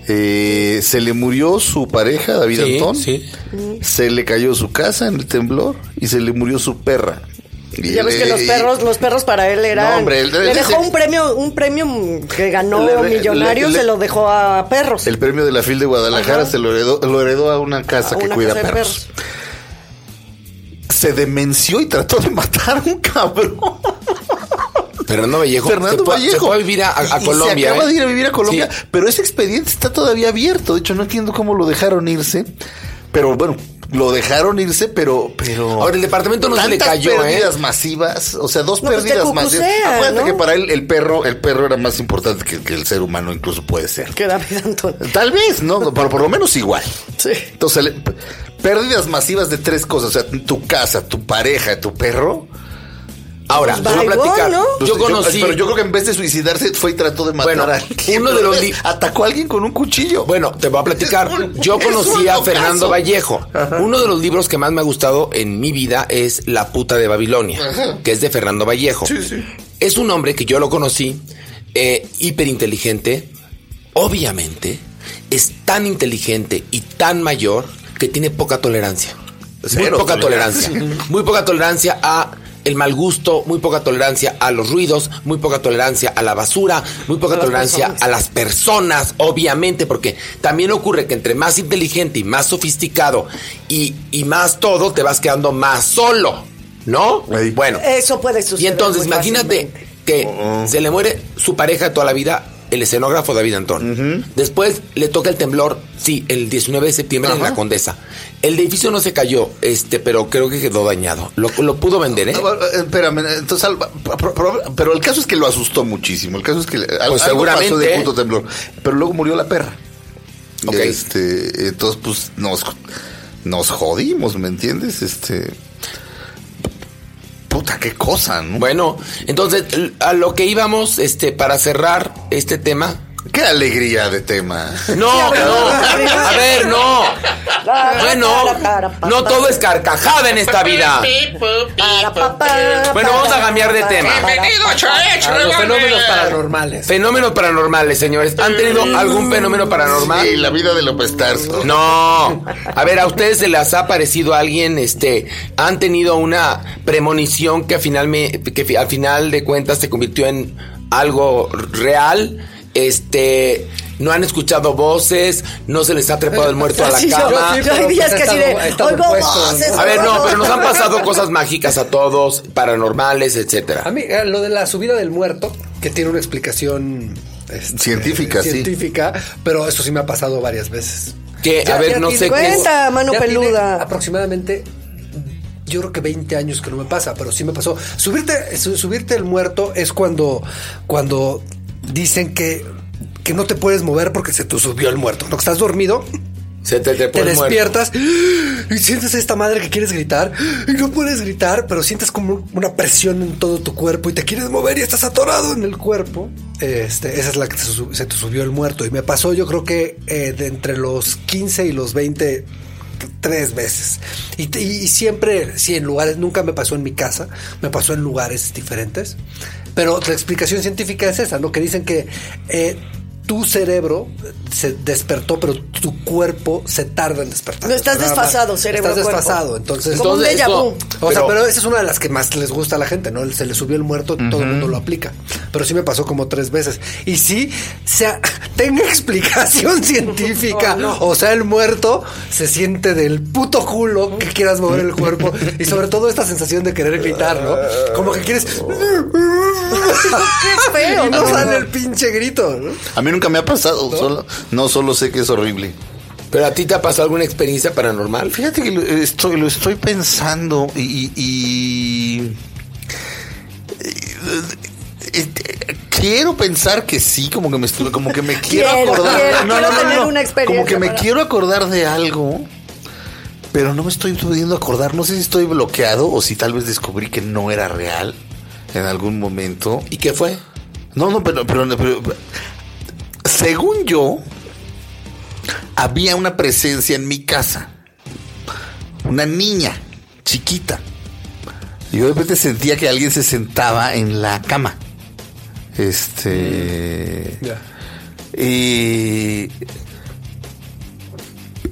Speaker 4: eh, se le murió su pareja, David
Speaker 2: Sí,
Speaker 4: Antón.
Speaker 2: sí.
Speaker 4: Se le cayó su casa en el temblor y se le murió su perra. Y
Speaker 5: Ya ves que los perros, los perros para él eran.
Speaker 4: No, hombre, él-
Speaker 5: le dejó un premio, un premio que ganó
Speaker 4: Le- le-
Speaker 5: millonario,
Speaker 4: le-
Speaker 5: se lo dejó a perros.
Speaker 4: El premio de la FIL de Guadalajara
Speaker 5: Ajá.
Speaker 4: se lo heredó, lo heredó a una casa
Speaker 5: A
Speaker 4: que
Speaker 5: una
Speaker 4: cuida
Speaker 5: casa de
Speaker 4: perros. Se demenció y trató de matar a un cabrón.
Speaker 2: Fernando Vallejo.
Speaker 4: Fernando
Speaker 2: se fue,
Speaker 4: Vallejo.
Speaker 2: Se fue a vivir a, a- a
Speaker 4: Y- y
Speaker 2: Colombia.
Speaker 4: Se acaba
Speaker 2: ¿eh?
Speaker 4: de ir a vivir a Colombia.
Speaker 2: Sí.
Speaker 4: Pero ese expediente está todavía abierto. De hecho, no entiendo cómo lo dejaron irse. Pero bueno, lo dejaron irse, pero. pero
Speaker 2: Ahora, el departamento no se le cayó, ¿eh?
Speaker 4: pérdidas masivas. O sea, dos
Speaker 5: No, pues
Speaker 4: pérdidas masivas. Acuérdate
Speaker 5: ¿no?
Speaker 4: que para él el perro, el perro era más importante que, que el ser humano, incluso puede ser.
Speaker 5: Que David Antón.
Speaker 4: Tal vez, ¿no? Pero por lo menos igual.
Speaker 5: Sí.
Speaker 4: Entonces, pérdidas masivas de tres cosas. O sea, tu casa, tu pareja, tu perro.
Speaker 2: Ahora,
Speaker 5: Pues
Speaker 2: te voy a platicar.
Speaker 5: ¿no?
Speaker 2: Yo conocí.
Speaker 4: pero yo creo que en vez de suicidarse fue y trató de matar
Speaker 2: Bueno,
Speaker 4: a alguien.
Speaker 2: uno de los li-
Speaker 4: Atacó a alguien con un cuchillo.
Speaker 2: Bueno, te voy a platicar.
Speaker 4: Un-
Speaker 2: Yo conocí a. Fernando Vallejo. Uno de los libros que más me ha gustado en mi vida es La puta de Babilonia, que es de Fernando Vallejo. Es un hombre que yo lo conocí, eh, hiperinteligente. Obviamente, es tan inteligente y tan mayor que tiene poca tolerancia. muy
Speaker 4: Cero
Speaker 2: poca
Speaker 4: tolerancia.
Speaker 2: tolerancia. muy poca tolerancia a el mal gusto, muy poca tolerancia a los ruidos, muy poca tolerancia a la basura, muy poca
Speaker 5: A
Speaker 2: tolerancia
Speaker 5: personas.
Speaker 2: a las personas, obviamente, porque también ocurre que entre más inteligente y más sofisticado y, y más todo, te vas quedando más solo, ¿no?
Speaker 4: Ahí.
Speaker 2: Bueno.
Speaker 5: Eso puede suceder.
Speaker 2: Y entonces,
Speaker 5: muy
Speaker 2: imagínate
Speaker 5: fácilmente.
Speaker 2: que se le muere su pareja de toda la vida, el escenógrafo David Antón. Después le toca el temblor, sí, el 19 de septiembre en la Condesa. El edificio no se cayó, este, pero creo que quedó dañado. Lo, lo pudo vender, ¿eh?
Speaker 4: Ah, eh, Espérame, entonces, pero el caso es que lo asustó muchísimo. El caso es que algo- algo
Speaker 2: Pues seguramente.
Speaker 4: pasó de puto temblor. Pero luego murió la perra.
Speaker 2: Ok.
Speaker 4: Este, entonces, pues nos, nos jodimos, ¿me entiendes? Este. Qué cosa, ¿no?
Speaker 2: Bueno, entonces, a lo que íbamos, este, para cerrar este tema.
Speaker 4: Qué alegría de tema.
Speaker 2: No, no, a ver, no. Bueno, no todo es carcajada en esta vida. Bueno, vamos a cambiar de tema.
Speaker 3: A los fenómenos paranormales.
Speaker 2: Fenómenos paranormales, señores. ¿Han tenido algún fenómeno paranormal?
Speaker 4: Y la vida de López Tarso.
Speaker 2: No. A ver, ¿a ustedes se les ha parecido a alguien, este, han tenido una premonición que, al final me- que al final de cuentas se convirtió en algo real? Este, no han escuchado voces, no se les ha trepado el muerto a la
Speaker 5: Sí, yo-
Speaker 2: cama.
Speaker 5: yo- hay días que así de, oigo voces.
Speaker 2: A ver, no, pero nos han pasado cosas mágicas a todos, paranormales, etcétera.
Speaker 3: A mí, eh, lo de la subida del muerto, que tiene una explicación este,
Speaker 4: Científica, sí.
Speaker 3: científica, pero eso sí me ha pasado varias veces.
Speaker 2: Que, a ver, no sé qué.
Speaker 5: Cuenta, mano
Speaker 3: ya tiene
Speaker 5: peluda.
Speaker 3: aproximadamente, yo creo que 20 años que no me pasa, pero sí me pasó. Subirte, su- subirte el muerto es cuando, cuando dicen que, que no te puedes mover porque se te subió el muerto. No, que estás dormido,
Speaker 2: Se te, muerto.
Speaker 3: despiertas y sientes esta madre que quieres gritar y no puedes gritar, pero sientes como una presión en todo tu cuerpo y te quieres mover y estás atorado en el cuerpo. Este, esa es la que se te subió el muerto. Y me pasó, yo creo que eh, de entre los 15 y los 20 tres veces. Y, siempre, sí, en lugares, nunca me pasó en mi casa, me pasó en lugares diferentes. Pero la explicación científica es esa, ¿no? Que dicen que eh, tu cerebro se despertó, pero tu cuerpo se tarda en despertar.
Speaker 5: No, estás desfasado, cerebro,
Speaker 3: Estás
Speaker 5: cuerpo.
Speaker 3: desfasado, entonces...
Speaker 5: Como un déjà vu.
Speaker 3: O sea,
Speaker 2: Pero-
Speaker 3: esa es una de las que más les gusta a la gente, ¿no? Se le subió el muerto, todo el mundo lo aplica. Pero sí me pasó como tres veces. Y sí, sea, tenga explicación científica. O sea, el muerto se siente del puto culo que quieras mover el cuerpo. Y sobre todo esta sensación de querer gritar, ¿no? Como que quieres.
Speaker 5: Qué feo.
Speaker 3: No
Speaker 5: ¿no?
Speaker 3: sale el pinche grito, ¿no?
Speaker 4: A mí nunca me ha pasado. Solo, no solo sé que es horrible.
Speaker 2: ¿Pero a ti te ha pasado alguna experiencia paranormal?
Speaker 4: Fíjate que lo estoy, lo estoy pensando y. y- y- eh, eh, Quiero pensar que sí, como que me estuve, como que me quiero,
Speaker 5: Quiero,
Speaker 4: acordar.
Speaker 5: quiero, quiero tener una experiencia
Speaker 4: Como que me
Speaker 5: para-
Speaker 4: quiero acordar de algo, pero no me estoy pudiendo acordar. No sé si estoy bloqueado o si tal vez descubrí que no era real en algún momento.
Speaker 2: ¿Y qué fue?
Speaker 4: No, no, pero, pero, pero- según yo, había una presencia en mi casa. Una niña chiquita. Yo de repente sentía que alguien se sentaba en la cama. Este. Y.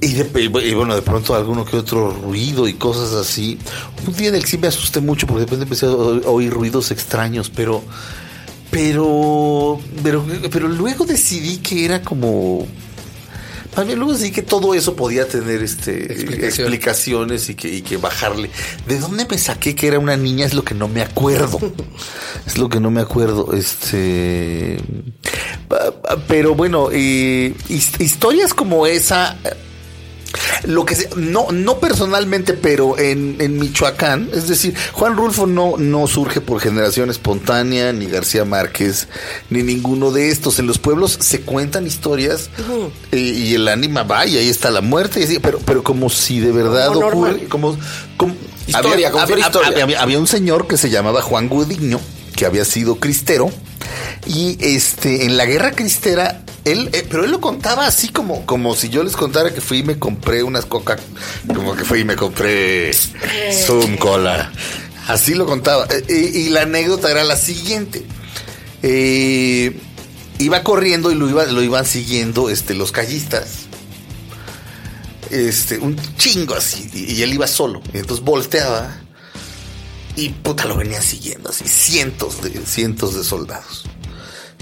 Speaker 4: Y, de- y bueno, de pronto alguno que otro ruido y cosas así. Un día en el sí me asusté mucho porque de repente empecé a oír ruidos extraños, pero. Pero. Pero, pero luego decidí que era como. Bien, luego decidí que todo eso podía tener este explicaciones y que, y que bajarle. ¿De dónde me saqué que era una niña? Es lo que no me acuerdo. es lo que no me acuerdo. Este. Pero bueno, eh, his- historias como esa. Lo que se- no, no personalmente, pero en, en Michoacán, es decir, Juan Rulfo no, no surge por generación espontánea, ni García Márquez, ni ninguno de estos. En los pueblos se cuentan historias eh, y el ánima va y ahí está la muerte, y así, pero, pero como si de verdad
Speaker 5: Como normal.
Speaker 4: ocurre, como, como-
Speaker 2: Historia, como si fuera historia.
Speaker 4: había- había un señor que se llamaba Juan Gudiño, que había sido cristero, y este, en la guerra cristera, él, eh, pero él lo contaba así como, como si yo les contara que fui y me compré unas coca, como que fui y me compré Zoom Cola. Así lo contaba. Eh, y, y la anécdota era la siguiente. Eh, iba corriendo y lo, iba, lo iban siguiendo este, los callistas. este, un chingo así, y, y él iba solo. Y entonces volteaba y puta lo venían siguiendo así, cientos de, cientos de soldados.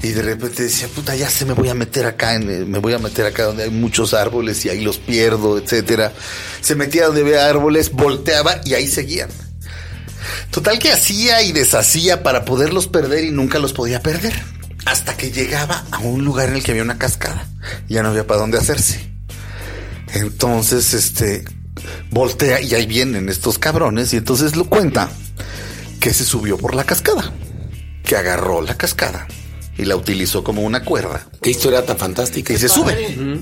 Speaker 4: Y de repente decía, puta, ya se me voy a meter acá, en, el- me voy a meter acá donde hay muchos árboles y ahí los pierdo, etcétera. Se metía donde había árboles, volteaba y ahí seguían. Total que hacía y deshacía para poderlos perder y nunca los podía perder. Hasta que llegaba a un lugar en el que había una cascada. Ya no había para dónde hacerse. Entonces, este, voltea y ahí vienen estos cabrones y entonces lo cuenta que se subió por la cascada, que agarró la cascada y la utilizó como una cuerda
Speaker 2: Qué historia tan fantástica.
Speaker 4: y se sube.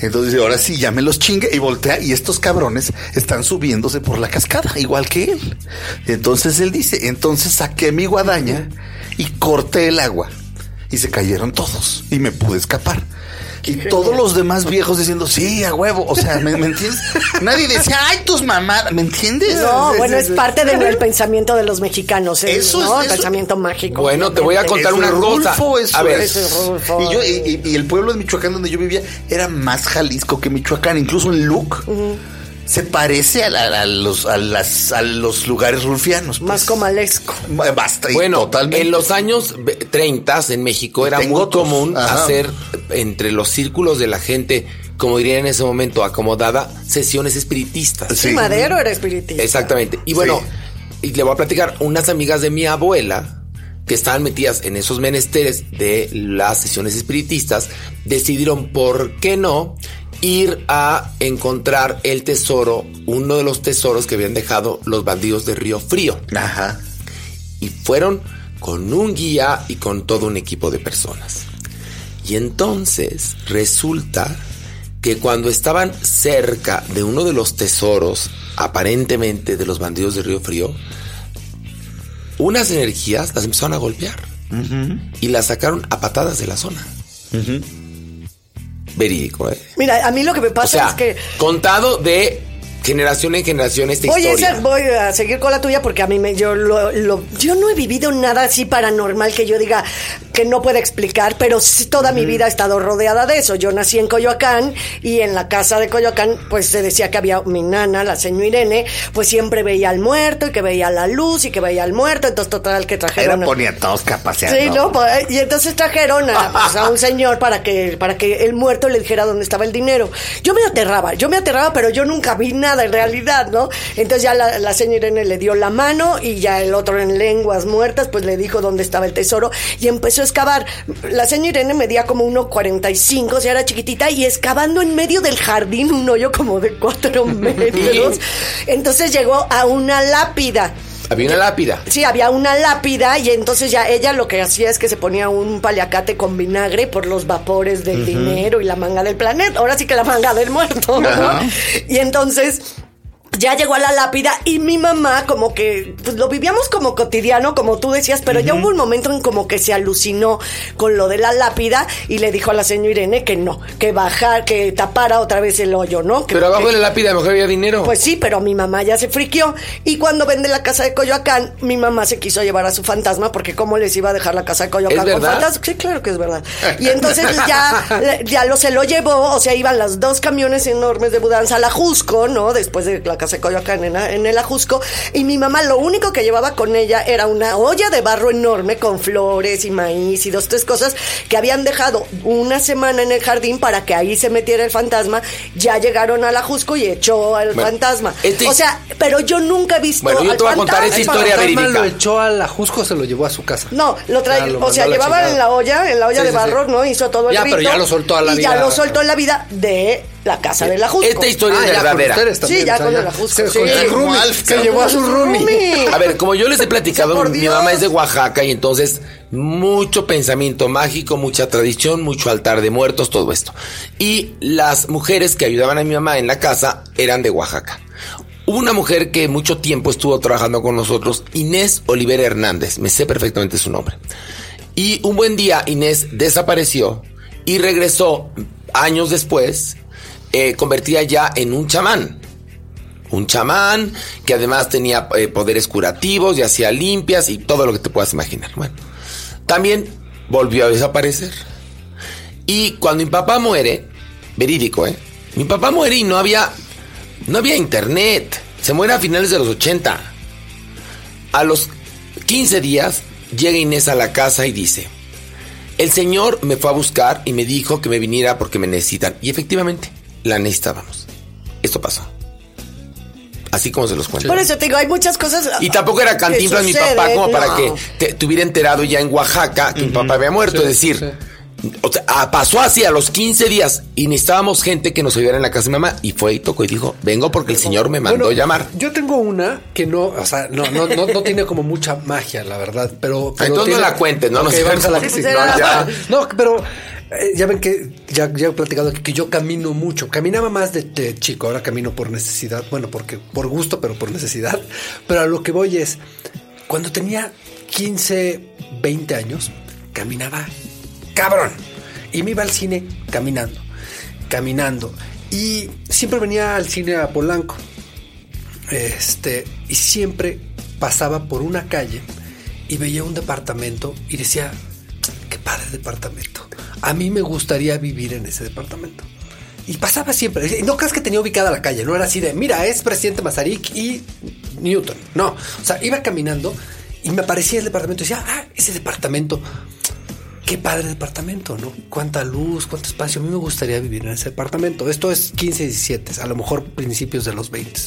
Speaker 4: Entonces dice, ahora sí, ya me los chingue y voltea y estos cabrones están subiéndose por la cascada, igual que él. Entonces él dice, entonces saqué mi guadaña y corté el agua y se cayeron todos y me pude escapar. Y todos los demás viejos diciendo, sí, a huevo. O sea, ¿me, me entiendes? Nadie decía, ay, tus mamadas, ¿me entiendes?
Speaker 5: No, bueno, es parte del pensamiento de los mexicanos, ¿eh?
Speaker 4: Eso es- eso-
Speaker 5: pensamiento mágico.
Speaker 2: Bueno, te voy a contar
Speaker 4: Eso
Speaker 2: una
Speaker 4: es
Speaker 2: cosa.
Speaker 4: Rulfo, eso
Speaker 2: A ver.
Speaker 4: es.
Speaker 5: Rulfo.
Speaker 4: Y, yo, y, y- y el pueblo de Michoacán donde yo vivía era más Jalisco que Michoacán, incluso en look. Se parece a, la- a los, a, las, a los lugares rulfianos. pues.
Speaker 5: Más comalesco.
Speaker 4: Basta. y
Speaker 2: Bueno,
Speaker 4: totalmente.
Speaker 2: en los años 30 en México era muy
Speaker 4: otros.
Speaker 2: común
Speaker 4: Ajá.
Speaker 2: hacer entre los círculos de la gente, como dirían en ese momento, acomodada, sesiones espiritistas.
Speaker 5: Sí,
Speaker 4: Sí.
Speaker 5: Madero era espiritista.
Speaker 2: Exactamente. Y bueno, y le voy a platicar unas amigas de mi abuela que estaban metidas en esos menesteres de las sesiones espiritistas, decidieron, ¿por qué no? Ir a encontrar el tesoro, uno de los tesoros que habían dejado los bandidos de Río Frío.
Speaker 4: Ajá.
Speaker 2: Y fueron con un guía y con todo un equipo de personas. Y entonces resulta que cuando estaban cerca de uno de los tesoros, aparentemente de los bandidos de Río Frío, unas energías las empezaron a golpear y las sacaron a patadas de la zona. Verídico, ¿eh?
Speaker 5: Mira, a mí lo que me
Speaker 2: O
Speaker 5: pasa
Speaker 2: sea,
Speaker 5: es que
Speaker 2: contado de generación en generación esta
Speaker 5: Voy a,
Speaker 2: historia.
Speaker 5: ser- voy a seguir con la tuya porque a mí me, yo, lo, lo- yo no he vivido nada así paranormal que yo diga que no pueda explicar, pero toda mi vida he estado rodeada de eso. Yo nací en Coyoacán y en la casa de Coyoacán pues se decía que había mi nana, la señora Irene, pues siempre veía al muerto y que veía la luz y que veía al muerto, entonces total que
Speaker 4: Era
Speaker 5: trajeron... a-
Speaker 4: poniatosca paseando.
Speaker 5: Sí, no, pues, y entonces trajeron a, pues, a un señor para que, para que el muerto le dijera dónde estaba el dinero. Yo me aterraba, yo me aterraba, pero yo nunca vi nada en realidad, ¿no? Entonces ya la, la señora Irene le dio la mano y ya el otro en lenguas muertas, pues le dijo dónde estaba el tesoro y empezó a excavar. La señora Irene medía como 1,45, o sea, era chiquitita y excavando en medio del jardín un hoyo como de cuatro metros. Entonces llegó a una lápida.
Speaker 2: Había una lápida.
Speaker 5: Sí, había una lápida y entonces ya ella lo que hacía es que se ponía un paliacate con vinagre por los vapores del dinero y la manga del planeta. Ahora sí que la manga del muerto. Y entonces ya llegó a la lápida y mi mamá como que pues lo vivíamos como cotidiano como tú decías pero ya hubo un momento en como que se alucinó con lo de la lápida y le dijo a la señora Irene que no que bajar que tapara otra vez el hoyo no que,
Speaker 2: Pero abajo
Speaker 5: que-
Speaker 2: de la lápida mejor había dinero.
Speaker 5: pues sí, pero mi mamá ya se friqueó. Y cuando vende la casa de Coyoacán, mi mamá se quiso llevar a su fantasma porque cómo les iba a dejar la casa de Coyoacán
Speaker 2: ¿Es
Speaker 5: con fantasma. Sí, claro que es verdad. Y entonces ya, ya lo se lo llevó, o sea, iban los dos camiones enormes de mudanza al Ajusco, ¿no? Después de la casa de Coyoacán en, en el Ajusco. Y mi mamá lo único que llevaba con ella era una olla de barro enorme con flores y maíz y dos, tres cosas que habían dejado una semana en el jardín para que ahí se metiera el fantasma. Ya llegaron al Ajusco y echó al
Speaker 2: Bueno,
Speaker 5: fantasma.
Speaker 2: este-
Speaker 5: O sea, pero yo nunca he visto.
Speaker 2: Bueno, yo
Speaker 5: al
Speaker 2: te voy a contar esa historia verídica.
Speaker 3: lo echó a la Jusco o se lo llevó a su casa.
Speaker 5: No, lo trae,
Speaker 3: Ya, lo
Speaker 5: o sea,
Speaker 3: la
Speaker 5: llevaba
Speaker 3: chingada.
Speaker 5: en la olla, en la olla
Speaker 3: Sí,
Speaker 5: de barro,
Speaker 3: sí.
Speaker 5: ¿no? Hizo todo el
Speaker 3: Ya, pero ya lo soltó a la
Speaker 5: y
Speaker 3: vida.
Speaker 5: ya lo soltó en la vida de la casa de la Jusco.
Speaker 2: Esta historia
Speaker 3: Ah,
Speaker 2: es
Speaker 3: con
Speaker 2: verdadera.
Speaker 3: también,
Speaker 5: Sí, ya con
Speaker 3: ya.
Speaker 5: el Ajusco,
Speaker 3: Se-
Speaker 5: sí.
Speaker 3: con su roomie.
Speaker 4: Alf,
Speaker 3: Se llevó a su roomie.
Speaker 2: A ver, como yo les he platicado, mi
Speaker 5: Dios.
Speaker 2: mamá es de Oaxaca y entonces mucho pensamiento mágico, mucha tradición, mucho altar de muertos, todo esto. Y las mujeres que ayudaban a mi mamá en la casa eran de Oaxaca. Hubo una mujer que mucho tiempo estuvo trabajando con nosotros, Inés Olivera Hernández, me sé perfectamente su nombre. Y un buen día Inés desapareció y regresó años después, eh, convertida ya en un chamán un chamán que además tenía eh, poderes curativos y hacía limpias y todo lo que te puedas imaginar. Bueno, también volvió a desaparecer. Y cuando mi papá muere, verídico, ¿eh? Mi papá muere y no había, no había internet. Se muere a finales de los 80. A los 15 días llega Inés a la casa y dice, el señor me fue a buscar y me dijo que me viniera porque me necesitan. Y efectivamente, la necesitábamos. Esto pasó. Así como se los cuento.
Speaker 5: Por eso te digo, hay muchas cosas.
Speaker 2: Y tampoco era cantinflas mi papá como para
Speaker 5: no.
Speaker 2: que te, te hubiera enterado ya en Oaxaca que mi papá había muerto. es decir, o sea, ah, pasó así a los 15 días y necesitábamos gente que nos ayudara en la casa de mi mamá. Y fue y tocó y dijo, vengo porque el señor me mandó
Speaker 3: Bueno,
Speaker 2: llamar.
Speaker 3: Yo tengo una que no, o sea, no, no, no, no tiene como mucha magia, la verdad, pero... pero
Speaker 2: Entonces no la cuentes, ¿no? No
Speaker 3: Ok,
Speaker 2: sé.
Speaker 3: vamos a la que
Speaker 5: Sí, pues,
Speaker 3: No, ya. No, pero eh, ya ven que ya, he platicado que yo camino mucho. Caminaba más de, de chico, ahora camino por necesidad. Bueno, porque por gusto, pero por necesidad. Pero a lo que voy es, cuando tenía 15, 20 años, caminaba cabrón. Y me iba al cine caminando, caminando. Y siempre venía al cine a Polanco. Este, y siempre pasaba por una calle y veía un departamento y decía, qué padre departamento. A mí me gustaría vivir en ese departamento. Y pasaba siempre. No creas que tenía ubicada la calle, no era así de, mira, es presidente Mazarik y Newton. No, o sea, iba caminando y me aparecía el departamento y decía, ah, ese departamento. Qué padre departamento, ¿no? Cuánta luz, cuánto espacio. A mí me gustaría vivir en ese departamento. Esto es 15, 17, a lo mejor principios de los 20.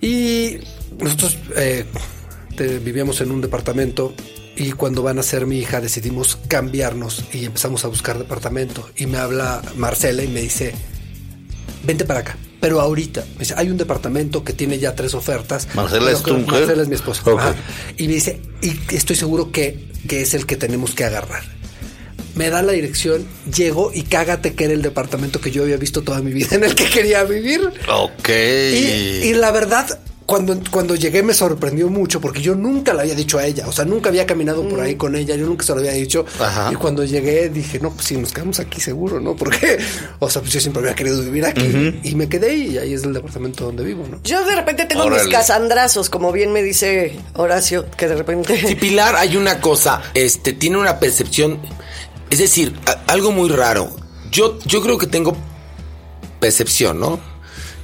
Speaker 3: Y nosotros eh, vivíamos en un departamento y cuando van a ser mi hija decidimos cambiarnos y empezamos a buscar departamento. Y me habla Marcela y me dice, vente para acá. Pero ahorita, me dice, hay un departamento que tiene ya tres ofertas.
Speaker 4: Marcela es tu mujer.
Speaker 3: Marcela es mi esposa.
Speaker 4: Ok.
Speaker 3: Ajá. Y me dice, y estoy seguro que, que es el que tenemos que agarrar. Me da la dirección, llego y cágate que era el departamento que yo había visto toda mi vida en el que quería vivir.
Speaker 4: Ok.
Speaker 3: Y, y la verdad, cuando, cuando llegué me sorprendió mucho porque yo nunca le había dicho a ella. O sea, nunca había caminado por ahí con ella, yo nunca se lo había dicho.
Speaker 4: Ajá.
Speaker 3: Y cuando llegué dije, no, pues sí, nos quedamos aquí seguro, ¿no? Porque, o sea, pues yo siempre había querido vivir aquí. Y me quedé y ahí es el departamento donde vivo, ¿no?
Speaker 5: Yo de repente tengo
Speaker 4: Órale.
Speaker 5: mis casandrazos, como bien me dice Horacio, que de repente.
Speaker 2: Si Pilar hay una cosa, este, tiene una percepción, es decir, a- algo muy raro. Yo, yo creo que tengo percepción, ¿no?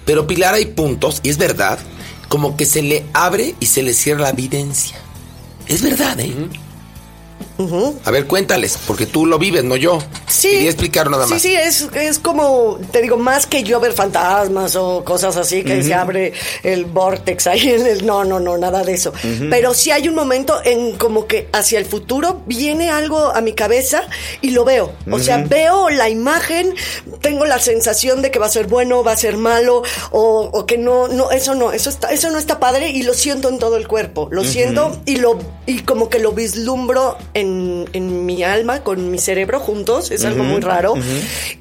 Speaker 2: Pero Pilar hay puntos, y es verdad, como que se le abre y se le cierra la evidencia. Es verdad, ¿eh? A ver, cuéntales, porque tú lo vives, no yo.
Speaker 5: Sí.
Speaker 2: Quería explicar nada más.
Speaker 5: Sí, sí, es, es como, te digo, más que yo ver fantasmas o cosas así, que se abre el vortex ahí en el... No, no, no, nada de eso. Pero sí hay un momento en como que hacia el futuro viene algo a mi cabeza y lo veo. O sea, veo la imagen, tengo la sensación de que va a ser bueno, va a ser malo, o, o que no, no, eso no, eso está, eso no está padre y lo siento en todo el cuerpo. Lo siento y lo, y como que lo vislumbro en, en mi alma, con mi cerebro juntos, es algo muy raro.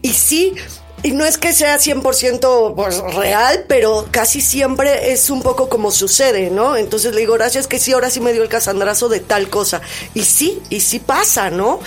Speaker 5: Y sí, y no es que sea 100% pues, real, pero casi siempre es un poco como sucede, ¿no? Entonces le digo, gracias que sí, ahora sí me dio el casandrazo de tal cosa. Y sí, y sí pasa, ¿no?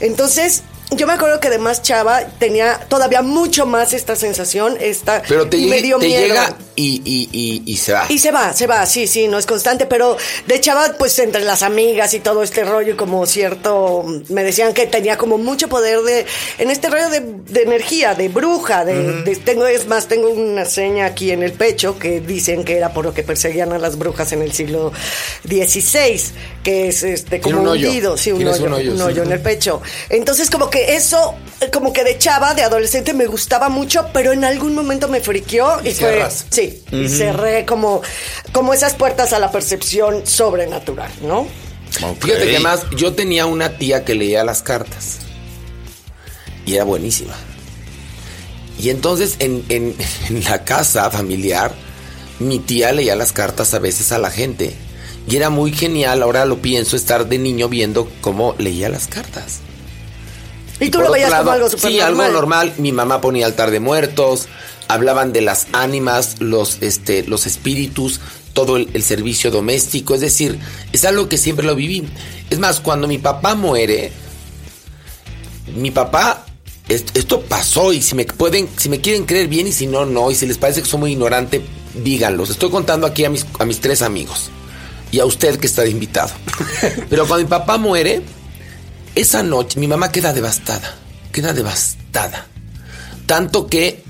Speaker 5: Entonces... Yo me acuerdo que además Chava tenía todavía mucho más esta sensación, esta
Speaker 2: Pero te,
Speaker 5: me dio
Speaker 2: te
Speaker 5: miedo.
Speaker 2: llega y, y, y, y se va.
Speaker 5: Y se va, se va, sí, sí, no es constante, pero de chava, pues entre las amigas y todo este rollo, como cierto, me decían que tenía como mucho poder de, en este rollo de, de energía, de bruja, de, de- tengo, es más, tengo una seña aquí en el pecho que dicen que era por lo que perseguían a las brujas en el siglo XVI, que es este, como
Speaker 2: un hoyo.
Speaker 5: hundido, sí, un hoyo,
Speaker 2: un hoyo,
Speaker 5: un
Speaker 2: sí.
Speaker 5: hoyo en el pecho. Entonces, como que eso, eh, como que de chava, de adolescente, me gustaba mucho, pero en algún momento me friqueó y,
Speaker 3: Y
Speaker 5: fue. Sí, y cerré como, como esas puertas a la percepción sobrenatural, ¿no?
Speaker 2: Fíjate que además yo tenía una tía que leía las cartas. Y era buenísima. Y entonces en, en- en la casa familiar, mi tía leía las cartas a veces a la gente. Y era muy genial, ahora lo pienso, estar de niño viendo cómo leía las cartas.
Speaker 5: Y tú
Speaker 2: por
Speaker 5: lo veías como
Speaker 2: lado,
Speaker 5: algo súper
Speaker 2: Sí,
Speaker 5: normal.
Speaker 2: algo normal. Mi mamá ponía altar de muertos, hablaban de las ánimas, los, este, los espíritus, todo el, el servicio doméstico. Es decir, es algo que siempre lo viví. Es más, cuando mi papá muere, mi papá, est- esto pasó y si me pueden, si me quieren creer bien y si no, no. Y si les parece que soy muy ignorante, díganlos. Estoy contando aquí a mis, a mis tres amigos y a usted que está de invitado. Pero cuando mi papá muere, esa noche mi mamá queda devastada, queda devastada. Tanto que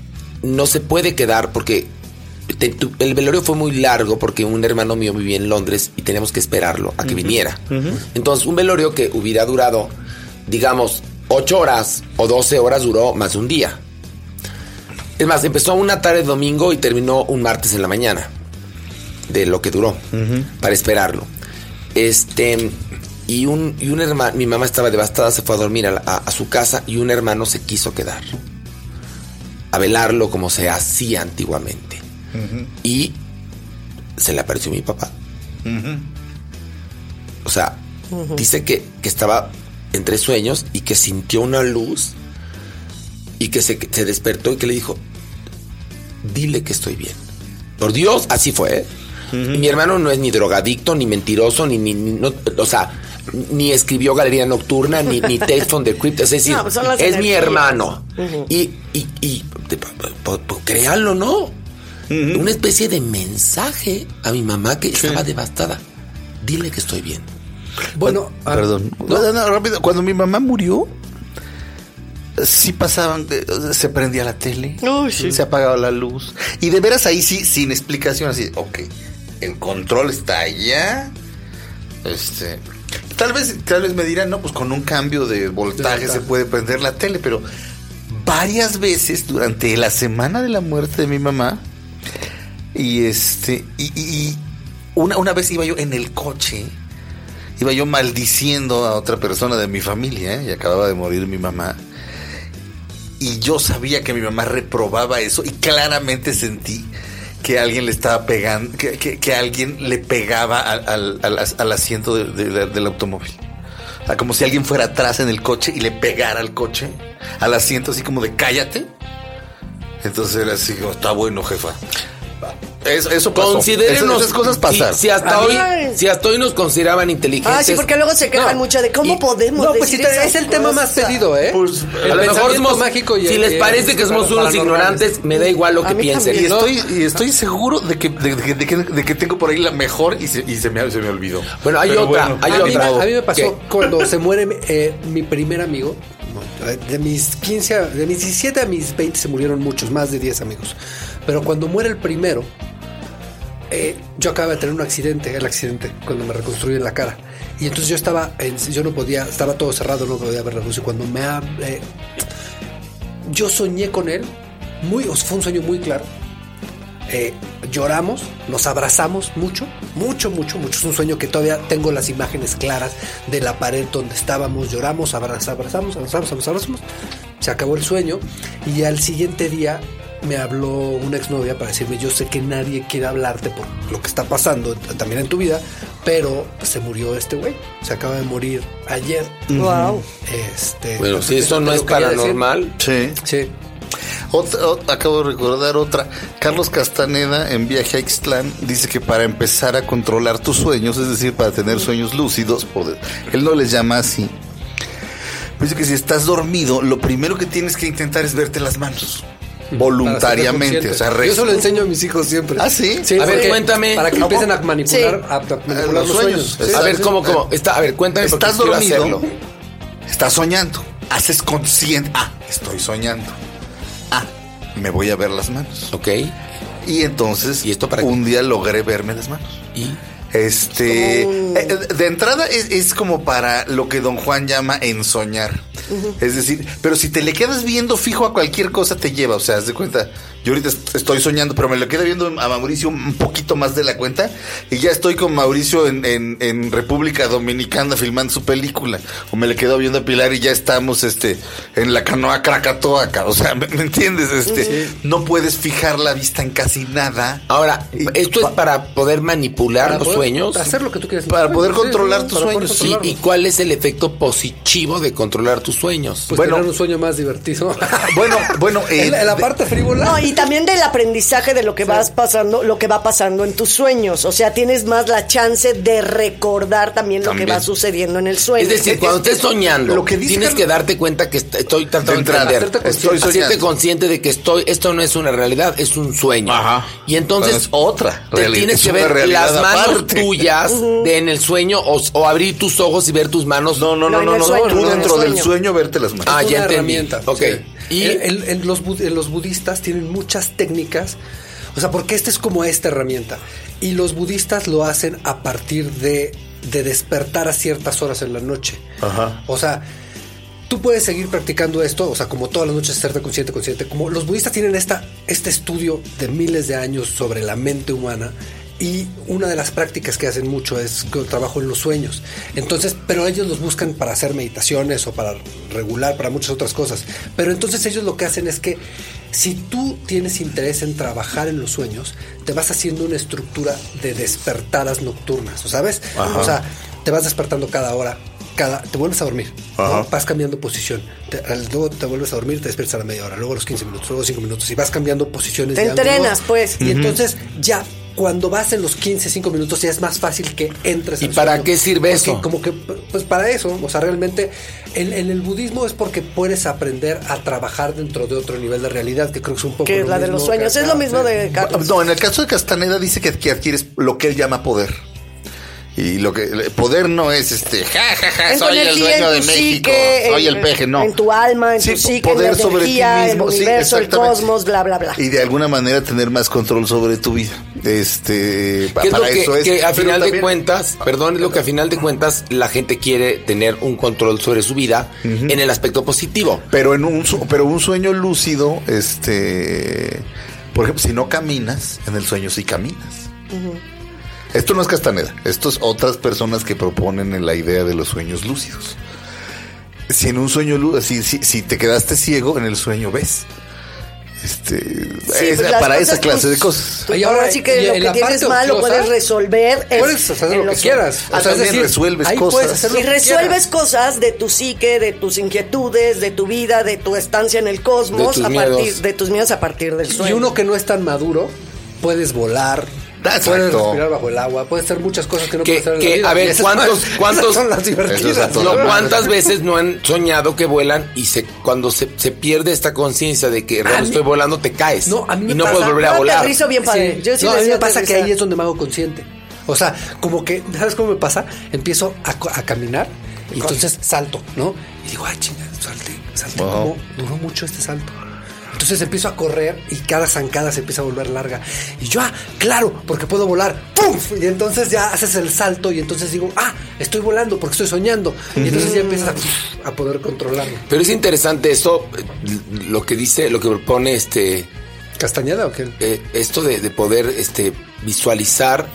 Speaker 2: no se puede quedar porque te- tu- el velorio fue muy largo porque un hermano mío vivía en Londres y teníamos que esperarlo a que viniera. Entonces, un velorio que hubiera durado, digamos, 8 horas o 12 horas duró más de un día. Es más, empezó una tarde de domingo y terminó un martes en la mañana de lo que duró para esperarlo. Este y un, y un hermano, mi mamá estaba devastada, se fue a dormir a, la- a- a su casa y un hermano se quiso quedar a velarlo como se hacía antiguamente. Y se le apareció mi papá. O sea, dice que, que estaba entre sueños y que sintió una luz y que se, se despertó y que le dijo, dile que estoy bien. Por Dios, así fue. ¿eh? Y mi hermano no es ni drogadicto, ni mentiroso, ni, ni, ni- no- o sea, ni escribió Galería Nocturna, ni, ni Tales from the Crypt. Es decir,
Speaker 5: No, pues
Speaker 2: es mi hermano. Y, y, y créanlo, ¿no? Una especie de mensaje a mi mamá que estaba devastada. Dile que estoy bien.
Speaker 3: Bueno, ah,
Speaker 4: Perdón. No, no, rápido. Cuando mi mamá murió, sí pasaban, se prendía la tele,
Speaker 5: Uy, sí.
Speaker 4: se apagaba la luz. Y de veras ahí sí, sin explicación, así, ok, el control está allá. Este. Tal vez, tal vez me dirán, no, pues con un cambio de voltaje se puede prender la tele, pero varias veces durante la semana de la muerte de mi mamá, y este, y, una, una vez iba yo en el coche, iba yo maldiciendo a otra persona de mi familia, ¿eh? y acababa de morir mi mamá. Y yo sabía que mi mamá reprobaba eso y claramente sentí que alguien le estaba pegando, que, que- alguien le pegaba al, al- al- asiento de- de- del automóvil. O sea, como si alguien fuera atrás en el coche y le pegara al coche, al asiento así como de cállate. Entonces era así, como, está bueno, jefa. Eso, eso pasó.
Speaker 2: Considérenos.
Speaker 4: Esas, esas cosas
Speaker 2: si-
Speaker 4: pasaron.
Speaker 2: Si, hasta
Speaker 5: mí-
Speaker 2: hoy, si hasta hoy nos consideraban inteligentes.
Speaker 5: Ah, sí, porque luego se quejan
Speaker 3: No,
Speaker 5: mucho de cómo
Speaker 3: y-
Speaker 5: podemos
Speaker 3: No, pues
Speaker 5: decir
Speaker 3: sí, te- es el tema más pedido, ¿eh?
Speaker 4: Pues,
Speaker 3: El
Speaker 2: a lo mejor somos,
Speaker 3: mágico y
Speaker 2: si les parece que somos unos ignorantes, me da igual lo
Speaker 5: A
Speaker 2: que
Speaker 5: mí
Speaker 2: piensen.
Speaker 4: Y estoy, y estoy seguro de que, de, de- de que, de que tengo por ahí la mejor y se, y se, me, se me olvidó.
Speaker 2: Bueno, hay
Speaker 4: Pero
Speaker 2: otra,
Speaker 4: bueno,
Speaker 2: hay
Speaker 3: a, mí,
Speaker 2: otra.
Speaker 3: a mí me pasó
Speaker 2: ¿Qué?
Speaker 3: cuando se muere eh, mi primer amigo. De mis 15, a- de mis 17 a mis 20 se murieron muchos, más de 10 amigos. Pero cuando muere el primero, eh, yo acababa de tener un accidente, el accidente, cuando me reconstruyen la cara. Y entonces yo estaba, en- yo no podía, estaba todo cerrado, no podía ver la luz. Y cuando me eh, yo soñé con él, muy, fue un sueño muy claro. Eh, lloramos, nos abrazamos mucho, mucho, mucho, mucho. Es un sueño que todavía tengo las imágenes claras de la pared donde estábamos, lloramos, abrazamos, abrazamos, abrazamos, abrazamos. Se acabó el sueño y al siguiente día me habló una exnovia para decirme, yo sé que nadie quiere hablarte por lo que está pasando también en tu vida, pero se murió este güey, se acaba de morir ayer.
Speaker 5: Wow.
Speaker 3: Este,
Speaker 2: Bueno, si eso no es paranormal.
Speaker 4: Sí.
Speaker 3: Sí.
Speaker 4: Otra- acabo de recordar otra. Carlos Castaneda en Viaje a Ixtlán dice que para empezar a controlar tus sueños, es decir, para tener sueños lúcidos, por él no les llama así. Dice que si estás dormido, lo primero que tienes que intentar es verte las manos. Voluntariamente, o sea.
Speaker 3: Yo eso lo enseño a mis hijos siempre.
Speaker 4: ¿Ah, sí?
Speaker 2: A ver, cuéntame.
Speaker 3: Para que
Speaker 4: ¿Cómo?
Speaker 3: empiecen a manipular,
Speaker 5: Sí.
Speaker 3: a, a manipular
Speaker 4: los
Speaker 3: los
Speaker 4: sueños.
Speaker 3: sueños. Sí,
Speaker 2: A ver,
Speaker 3: sí.
Speaker 2: ¿cómo, cómo? Está, a ver, cuéntame
Speaker 4: Estás dormido,
Speaker 2: hacerlo.
Speaker 4: estás soñando, haces consciente. Ah, estoy soñando. Ah, me voy a ver las manos.
Speaker 2: Ok.
Speaker 4: Y entonces,
Speaker 2: ¿Y esto para qué?
Speaker 4: un día logré verme las manos.
Speaker 2: Y
Speaker 4: Este, eh, de entrada es, es como para lo que don Juan llama ensoñar. Es decir, pero si te le quedas viendo fijo a cualquier cosa te lleva, o sea, haz de cuenta, yo ahorita est- estoy soñando, pero me lo quedo viendo a Mauricio un poquito más de la cuenta y ya estoy con Mauricio en, en- en República Dominicana filmando su película, o me le quedo viendo a Pilar y ya estamos este en la canoa Krakatoa, acá. o sea, ¿me, me entiendes? Este, no puedes fijar la vista en casi nada.
Speaker 2: ahora, esto es
Speaker 4: pa-
Speaker 2: para poder manipular
Speaker 3: Para
Speaker 2: los
Speaker 3: poder
Speaker 2: sueños.
Speaker 3: Hacer lo que tú quieras.
Speaker 4: Para poder
Speaker 3: Sí,
Speaker 4: controlar
Speaker 3: sí,
Speaker 4: tus
Speaker 3: para
Speaker 4: sueños.
Speaker 2: Sí. ¿y cuál es el efecto positivo de controlar tus sueños?
Speaker 3: Pues
Speaker 4: Bueno.
Speaker 3: tener un sueño más divertido.
Speaker 4: Bueno, bueno, eh,
Speaker 3: en, la, en la
Speaker 4: de-
Speaker 3: parte frívola.
Speaker 5: No, y también del aprendizaje de lo que vas pasando, lo que va pasando en tus sueños. O sea, tienes más la chance de recordar también, lo
Speaker 4: También.
Speaker 5: que va sucediendo en el sueño.
Speaker 2: Es decir, cuando estés soñando,
Speaker 4: lo que
Speaker 2: tienes que darte cuenta que est- estoy tratando de, entender.
Speaker 4: estoy soñando.
Speaker 2: consciente de que estoy, esto no es una realidad, es un sueño.
Speaker 4: Ajá.
Speaker 2: Y entonces
Speaker 4: Bueno, es otra
Speaker 2: te tienes
Speaker 4: es
Speaker 2: que ver las manos tuyas de en el sueño o, o abrir tus ojos y ver tus manos.
Speaker 4: No, no,
Speaker 5: No,
Speaker 4: no, no, tú
Speaker 5: no,
Speaker 4: dentro del
Speaker 5: sueño.
Speaker 4: verte las manos.
Speaker 2: Ah,
Speaker 3: Es
Speaker 2: ya
Speaker 3: una
Speaker 2: entendí.
Speaker 3: herramienta.
Speaker 2: Ok.
Speaker 3: sí.
Speaker 2: Y-
Speaker 3: El- el- el- los, bud- los budistas tienen muchas técnicas. O sea, porque esta es como esta herramienta. Y los budistas lo hacen a partir de, de despertar a ciertas horas en la noche.
Speaker 4: Ajá.
Speaker 3: O sea, tú puedes seguir practicando esto, o sea, como todas las noches hacerte consciente, consciente. Como los budistas tienen esta, este estudio de miles de años sobre la mente humana. Y una de las prácticas que hacen mucho es que trabajo en los sueños. Entonces, pero ellos los buscan para hacer meditaciones o para regular, para muchas otras cosas. Pero entonces ellos lo que hacen es que si tú tienes interés en trabajar en los sueños, te vas haciendo una estructura de despertadas nocturnas, ¿sabes?
Speaker 4: Ajá.
Speaker 3: O sea, te vas despertando cada hora, cada, te vuelves a dormir, vas cambiando posición, te- al- luego te vuelves a dormir, te despiertas a la media hora, luego a los 15 minutos, luego a los 5 minutos y vas cambiando posiciones.
Speaker 5: Te
Speaker 3: de ángulo.
Speaker 5: entrenas, pues.
Speaker 3: Y entonces ya cuando vas en los 15, 5 minutos ya es más fácil que entres
Speaker 2: ¿Y
Speaker 3: al
Speaker 2: para
Speaker 3: sueño.
Speaker 2: qué sirve
Speaker 3: Porque
Speaker 2: eso?
Speaker 3: Como que, pues para eso, o sea, realmente en, en el budismo es porque puedes aprender a trabajar dentro de otro nivel de realidad, que creo que es un poco
Speaker 5: Que es
Speaker 3: lo
Speaker 5: la de
Speaker 3: mismo
Speaker 5: los sueños.
Speaker 3: que
Speaker 5: Es lo mismo de Carlos.
Speaker 4: No, en el caso de Castaneda dice que, que adquieres lo que él llama poder. Y lo que poder no es este, ja, ja, ja,
Speaker 5: En
Speaker 4: soy el dueño
Speaker 5: en
Speaker 4: de México,
Speaker 5: psique,
Speaker 4: soy
Speaker 5: en-
Speaker 4: el peje, no.
Speaker 5: en tu alma, en
Speaker 4: Sí,
Speaker 5: tu psique, en
Speaker 4: poder
Speaker 5: la
Speaker 4: sobre ti
Speaker 5: energía, el
Speaker 4: mismo, sí,
Speaker 5: universo, el cosmos, bla, bla, bla.
Speaker 4: Y de alguna manera tener más control sobre tu vida. Este, pa-
Speaker 2: ¿Qué es lo
Speaker 4: para
Speaker 2: que,
Speaker 4: eso es.
Speaker 2: que a final de cuentas, perdón, es lo que a final de cuentas la gente quiere tener un control sobre su vida en el aspecto positivo.
Speaker 4: Pero en un su- pero un sueño lúcido, este, por ejemplo, si no caminas, en el sueño sí caminas. Esto no es Castaneda, esto es otras personas que proponen en la idea de los sueños lúcidos. Si en un sueño lúcido, si, si, si te quedaste ciego, en el sueño ves. Este, es
Speaker 5: pues
Speaker 4: para esa clase
Speaker 5: pues,
Speaker 4: de cosas.
Speaker 5: tú
Speaker 3: Y
Speaker 5: ahora,
Speaker 3: ahora,
Speaker 5: sí
Speaker 3: y
Speaker 5: que lo que tienes mal lo puedes resolver.
Speaker 3: Puedes hacer lo que quieras. O sea, es
Speaker 4: también
Speaker 3: decir,
Speaker 4: resuelves
Speaker 3: ahí
Speaker 4: cosas.
Speaker 5: Y resuelves cosas de tu psique, de tus inquietudes, de tu vida, de tu estancia en el cosmos,
Speaker 2: De tus
Speaker 5: a partir
Speaker 2: miedos.
Speaker 5: de tus miedos a partir del sueño.
Speaker 3: Y uno que no es tan maduro, puedes volar.
Speaker 4: Exacto.
Speaker 3: Puedes respirar bajo el agua, puedes hacer muchas cosas que no
Speaker 2: Que-
Speaker 3: puedes hacer en
Speaker 2: que,
Speaker 3: la vida.
Speaker 2: a ver, ¿cuántos- cuántos-
Speaker 3: son las divertidas.
Speaker 2: No. ¿Cuántas veces no han soñado que vuelan y se cuando se, se pierde esta conciencia de que realmente estoy volando, te caes?
Speaker 3: No, a mí me
Speaker 2: y no
Speaker 3: pasa-
Speaker 2: puedes volver a
Speaker 5: Yo
Speaker 2: volar.
Speaker 5: aterrizo bien padre.
Speaker 3: Sí.
Speaker 5: Yo sí
Speaker 3: no, a mí me pasa que ahí es donde me hago consciente. O sea, como que, ¿sabes cómo me pasa? Empiezo a, a caminar y entonces salto, ¿no? Y digo, ay, chinga, salté, salté.
Speaker 4: Wow.
Speaker 3: ¿Cómo duró mucho este salto? Entonces empiezo a correr y cada zancada se empieza a volver larga. Y yo, ah, claro, porque puedo volar. ¡Puf! Y entonces ya haces el salto y entonces digo, ah, estoy volando porque estoy soñando. Y entonces ya empiezas a, poder controlarlo.
Speaker 2: Pero es interesante eh, lo que dice, lo que propone este,
Speaker 3: ¿Castañeda o qué?
Speaker 2: eh, esto de, de poder este, visualizar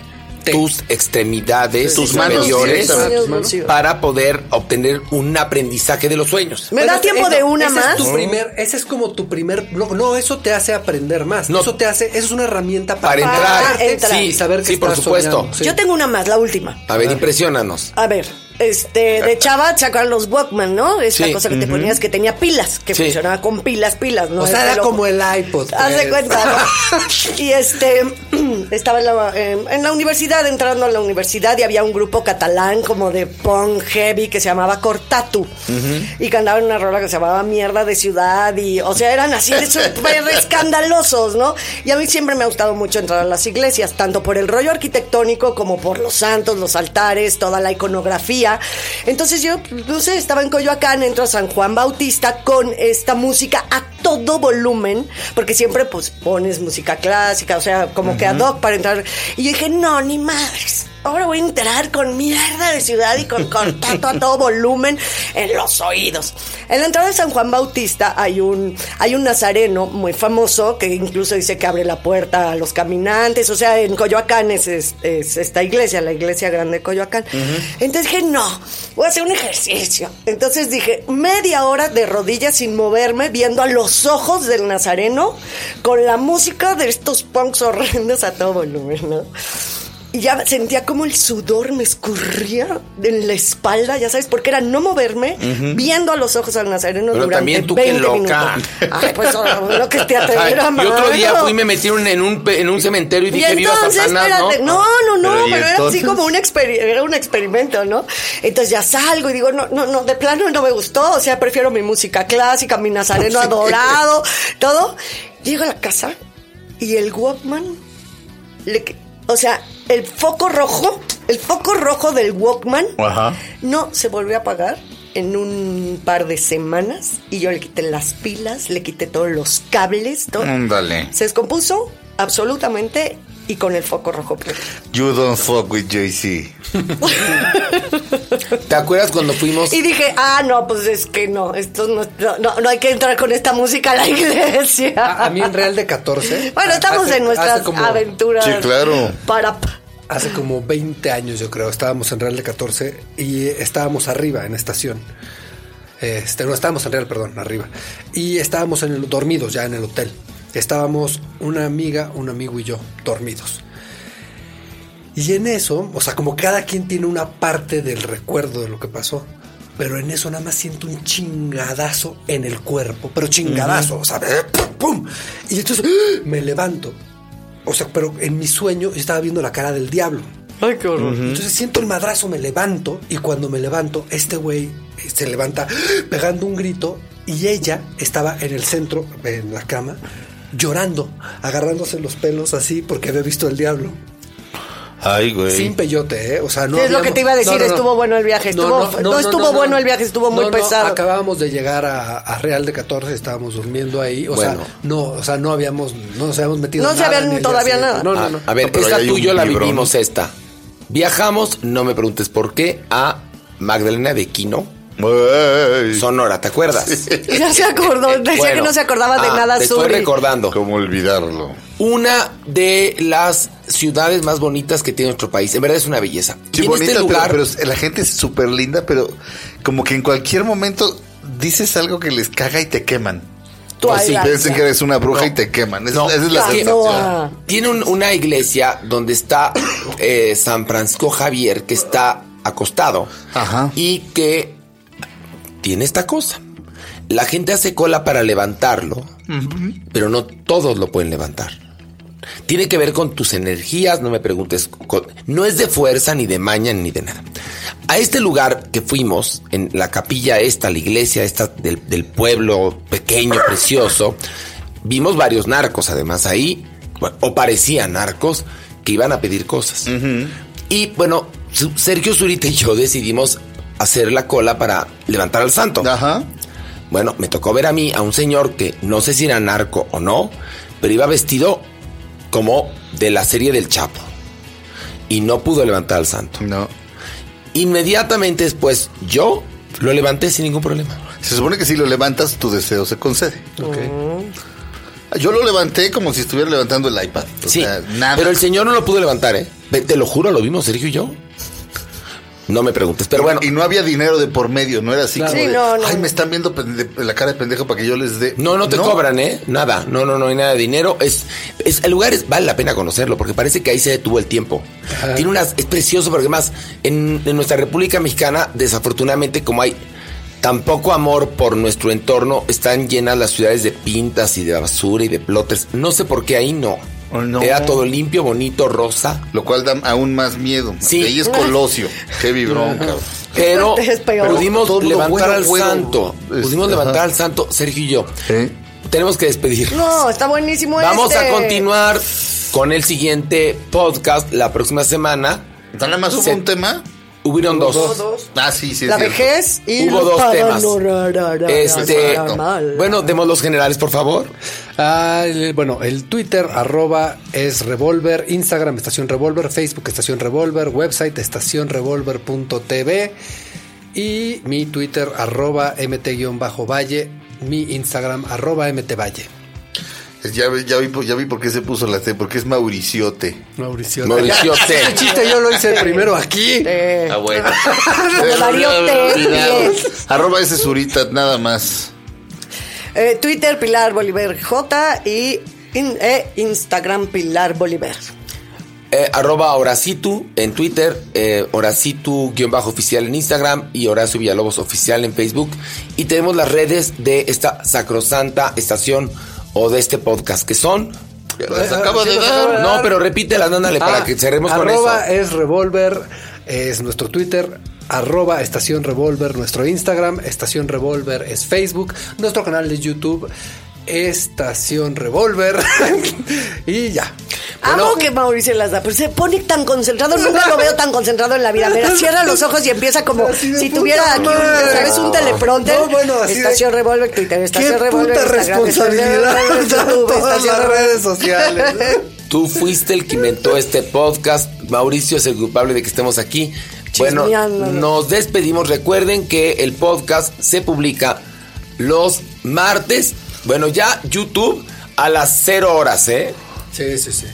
Speaker 2: tus extremidades, tus
Speaker 4: manos,
Speaker 2: superiores,
Speaker 4: sí,
Speaker 5: lúcidos.
Speaker 2: para poder obtener un aprendizaje de los sueños.
Speaker 5: ¿Me da tiempo
Speaker 3: eso-
Speaker 5: de una
Speaker 3: ese
Speaker 5: más?
Speaker 3: Es tu primer, ese es como tu primer. No, no, eso te hace aprender más.
Speaker 2: No.
Speaker 3: eso te hace. Eso es una herramienta para,
Speaker 2: Para entrar, sí,
Speaker 3: saber que
Speaker 2: sí, por supuesto.
Speaker 3: soñando. Sí.
Speaker 5: Yo tengo una más, la última.
Speaker 2: A ver, impresionanos.
Speaker 5: A ver, este, de chava sacaron los Walkman, ¿no? Esta
Speaker 2: Sí.
Speaker 5: cosa que te ponías que tenía pilas, que
Speaker 2: Sí.
Speaker 5: funcionaba con pilas, pilas, ¿no?
Speaker 3: O sea, era
Speaker 5: loco.
Speaker 3: como el iPod.
Speaker 5: Haz de
Speaker 3: pues.
Speaker 5: cuenta, ¿no? Y este, estaba en la, en- en la universidad, entrando a la universidad, y había un grupo catalán como de punk heavy que se llamaba Cortatu. Y cantaban una rola que se llamaba Mierda de Ciudad. Y, o sea, eran así de súper escandalosos, ¿no? Y a mí siempre me ha gustado mucho entrar a las iglesias, tanto por el rollo arquitectónico como por los santos, los altares, toda la iconografía. Entonces yo, no sé, estaba en Coyoacán, entro a San Juan Bautista con esta música a todo volumen, porque siempre pues pones música clásica, o sea, como que ad hoc para entrar. Y yo dije, no, ni madres. Ahora voy a entrar con mierda de ciudad y con cortato a todo volumen en los oídos. En la entrada de San Juan Bautista hay un, hay un nazareno muy famoso que incluso dice que abre la puerta a los caminantes. O sea, en Coyoacán es, es- es esta iglesia, la iglesia grande de Coyoacán. Entonces dije, no, voy a hacer un ejercicio. Entonces dije, media hora de rodillas sin moverme, viendo a los ojos del nazareno con la música de estos punks horrendos a todo volumen, ¿no? Y ya sentía como el sudor me escurría en la espalda, ya sabes, porque era no moverme, viendo a los ojos al nazareno
Speaker 2: Pero
Speaker 5: durante
Speaker 2: también tú, qué
Speaker 5: 20
Speaker 2: loca.
Speaker 5: minutos. Ay, pues oh, lo que te atreviera
Speaker 2: y otro día fui y me metí en un- en un, cementerio y
Speaker 5: Y
Speaker 2: dije, viva
Speaker 5: entonces,
Speaker 2: Satanás,
Speaker 5: espérate,
Speaker 2: ¿no?
Speaker 5: no, no, no,
Speaker 4: Pero, ¿y
Speaker 5: pero, era así como un, era un experimento, ¿no? Entonces ya salgo y digo, no, no, no, de plano no me gustó, o sea, prefiero mi música clásica, mi nazareno adorado, todo. Llego a la casa y el Walkman, le que- o sea, el foco rojo, el foco rojo del Walkman,
Speaker 4: Ajá.
Speaker 5: no se volvió a apagar en un par de semanas y yo le quité las pilas, le quité todos los cables, todo.
Speaker 4: Ándale.
Speaker 5: Se descompuso absolutamente y con el foco rojo.
Speaker 4: You don't fuck with Jay-Z.
Speaker 2: ¿Te acuerdas cuando fuimos?
Speaker 5: Y dije, ah, no, pues es que no, esto no, no, no, hay que entrar con esta música a la iglesia.
Speaker 3: A, a mí en Real de 14.
Speaker 5: Bueno, estamos
Speaker 3: hace-
Speaker 5: en nuestras
Speaker 3: como-
Speaker 5: aventuras.
Speaker 4: Sí, claro.
Speaker 5: Para.
Speaker 3: Hace como 20 años, yo creo, estábamos en Real de 14 y estábamos arriba en estación. Este, no estábamos en Real, perdón, arriba. Y estábamos en el, dormidos ya en el hotel. Estábamos una amiga, un amigo y yo dormidos. Y en eso, o sea, como cada quien tiene una parte del recuerdo de lo que pasó. Pero en eso nada más siento un chingadazo en el cuerpo, pero chingadazo, o sea, ¡pum! Y entonces ¡ah! me levanto. O sea, pero en mi sueño yo estaba viendo la cara del diablo.
Speaker 5: Ay, qué horror.
Speaker 3: Entonces siento el madrazo, me levanto y cuando me levanto, este güey eh, se levanta pegando un grito y ella estaba en el centro, en la cama, llorando, agarrándose los pelos así porque había visto el diablo.
Speaker 4: Ay, güey.
Speaker 3: Sin peyote, ¿eh? O sea, no.
Speaker 5: Sí, es lo que te iba a decir, estuvo bueno el viaje, estuvo- no estuvo bueno el viaje, estuvo muy
Speaker 3: No, no,
Speaker 5: pesado.
Speaker 3: acabábamos de llegar a, a Real de 14, estábamos durmiendo ahí, o sea, no, o sea, no habíamos, no nos habíamos metido
Speaker 5: No se
Speaker 3: nada,
Speaker 5: habían
Speaker 3: ni el
Speaker 5: todavía nada.
Speaker 3: siguiente. No,
Speaker 2: a,
Speaker 3: no, no.
Speaker 2: a ver,
Speaker 4: No, pero
Speaker 2: esta tú y yo
Speaker 4: un
Speaker 2: la
Speaker 4: librón.
Speaker 2: vivimos esta. Viajamos, no me preguntes por qué, a Magdalena de Quino,
Speaker 4: Ay,
Speaker 2: Sonora, ¿te acuerdas?
Speaker 5: Ya se acordó, decía
Speaker 2: Bueno,
Speaker 5: que no se acordaba de
Speaker 2: ah,
Speaker 5: nada
Speaker 2: te estoy
Speaker 5: Suri.
Speaker 2: recordando.
Speaker 4: ¿Cómo olvidarlo?
Speaker 2: Una de las ciudades más bonitas que tiene nuestro país. En verdad es una belleza.
Speaker 4: Sí,
Speaker 2: y en
Speaker 4: bonita,
Speaker 2: este lugar,
Speaker 4: pero, la gente es súper linda, pero como que en cualquier momento dices algo que les caga y te queman. O
Speaker 5: alga.
Speaker 4: piensan que eres una bruja y te queman.
Speaker 2: No.
Speaker 4: esa es la sensación.
Speaker 2: tiene un- una iglesia donde está eh, San Francisco Javier, que está acostado.
Speaker 4: Ajá.
Speaker 2: Y que tiene esta cosa. La gente hace cola para levantarlo, pero no todos lo pueden levantar. Tiene que ver con tus energías, no me preguntes. con- no es de fuerza, ni de maña, ni de nada. A este lugar que fuimos, en la capilla esta, la iglesia esta del, del pueblo pequeño, precioso, vimos varios narcos además ahí, o parecían narcos, que iban a pedir cosas. Y bueno, Sergio Zurita y yo decidimos hacer la cola para levantar al santo.
Speaker 4: Ajá.
Speaker 2: Bueno, me tocó ver a mí, a un señor que no sé si era narco o no, pero iba vestido como de la serie del Chapo. Y no pudo levantar al santo.
Speaker 4: No.
Speaker 2: Inmediatamente después, yo lo levanté sin ningún problema.
Speaker 4: Se supone que si lo levantas, tu deseo se concede.
Speaker 3: Ok.
Speaker 4: Yo lo levanté como si estuviera levantando el iPad. O
Speaker 2: Sí,
Speaker 4: sea, nada.
Speaker 2: pero el señor no lo pudo levantar, ¿eh? Te lo juro, lo vimos Sergio y yo. No me preguntes, pero bueno.
Speaker 4: Y no había dinero de por medio, no era así
Speaker 3: Claro.
Speaker 4: como
Speaker 5: Sí,
Speaker 4: de,
Speaker 5: no, no.
Speaker 4: ay, me están viendo la cara de pendejo para que yo les dé.
Speaker 2: No, no te cobran, ¿eh? Nada. No, no, no hay nada de dinero. Es, es, el lugar es, vale la pena conocerlo porque parece que ahí se detuvo el tiempo. Tiene unas, es precioso porque además en, en nuestra República Mexicana, desafortunadamente, como hay tan poco amor por nuestro entorno, están llenas las ciudades de pintas y de basura y de plotters. No sé por qué ahí no.
Speaker 4: Oh, no.
Speaker 2: Era todo limpio, bonito, rosa.
Speaker 4: Lo cual da aún más miedo.
Speaker 2: Sí.
Speaker 4: Ahí es Colosio. Qué vibrón, cabrón.
Speaker 2: Pero
Speaker 5: Es peor.
Speaker 2: pudimos levantar
Speaker 4: bueno,
Speaker 2: al
Speaker 4: bueno.
Speaker 2: santo.
Speaker 4: Es-
Speaker 2: Pudimos
Speaker 4: ajá.
Speaker 2: levantar al santo, Sergio y yo.
Speaker 4: ¿Eh?
Speaker 2: Tenemos que despedirnos.
Speaker 5: No, está buenísimo
Speaker 2: Vamos
Speaker 5: este.
Speaker 2: a continuar con el siguiente podcast la próxima semana.
Speaker 4: ¿Nada más hubo
Speaker 2: Se-
Speaker 4: un tema?
Speaker 2: Hubieron dos.
Speaker 5: Dos.
Speaker 4: Ah, sí, sí.
Speaker 5: La
Speaker 4: cierto.
Speaker 5: vejez y
Speaker 2: Hubo
Speaker 5: lo
Speaker 2: dos temas. Este, bueno, demos los generales, por favor.
Speaker 3: Ah, el- bueno, el Twitter arroba es revolver, Instagram estación revolver, Facebook estación revolver, website estacionrevolver.tv y mi Twitter arroba mt-valle, mi Instagram arroba mtvalle.
Speaker 4: Ya, vi- ya, vi, por- ya vi por qué se puso la T, porque es Mauriciote.
Speaker 3: Mauricio.
Speaker 2: Mauricio T.
Speaker 3: Ese chiste yo lo hice primero aquí.
Speaker 5: Eh,
Speaker 4: Ah, bueno. Arroba ese surita, nada más.
Speaker 5: eh, Twitter Pilar Bolívar J y in- eh, Instagram Pilar Bolívar.
Speaker 2: Eh, arroba Horacitu en Twitter, eh, Horacitu-oficial en Instagram y Horacio Villalobos oficial en Facebook. Y tenemos las redes de esta sacrosanta estación o de este podcast, que son...
Speaker 4: Las acaba
Speaker 3: sí,
Speaker 4: de dar.
Speaker 3: de
Speaker 2: No, pero repítelas, ándale, para
Speaker 3: Ah,
Speaker 2: que cerremos con eso.
Speaker 3: arroba es revolver, es nuestro Twitter. Arroba Estación Revolver, nuestro Instagram. Estación Revolver es Facebook. Nuestro canal de YouTube, Estación Revolver. y ya.
Speaker 5: Amo que Mauricio las da, pero se pone tan concentrado, nunca lo veo tan concentrado en la vida. Mira, cierra los ojos y empieza como si tuviera aquí un. ¿sabes? Un teleprompter.
Speaker 3: No, bueno, así de-
Speaker 5: estación Revolver, Twitter, Estación
Speaker 3: Qué
Speaker 5: Revolver,
Speaker 3: puta
Speaker 5: Estación
Speaker 3: responsabilidad
Speaker 5: YouTube,
Speaker 3: todas
Speaker 5: Estación
Speaker 3: las
Speaker 5: Revolver.
Speaker 3: redes sociales.
Speaker 2: Tú fuiste el que inventó este podcast. Mauricio es el culpable de que estemos aquí. Bueno, nos despedimos. Recuerden que el podcast se publica los martes. Bueno, ya YouTube a las 0 horas, ¿eh?
Speaker 3: Sí, sí, sí.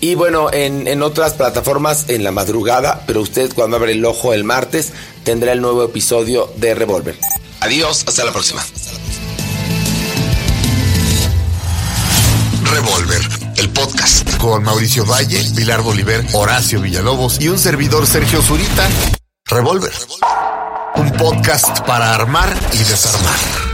Speaker 2: Y bueno, en, en otras plataformas en la madrugada, pero usted cuando abre el ojo el martes tendrá el nuevo episodio de Revolver. Adiós, hasta la próxima.
Speaker 4: Revolver, el podcast con Mauricio Valle, Pilar Bolívar, Horacio Villalobos y un servidor Sergio Zurita. Revolver, un podcast para armar y desarmar.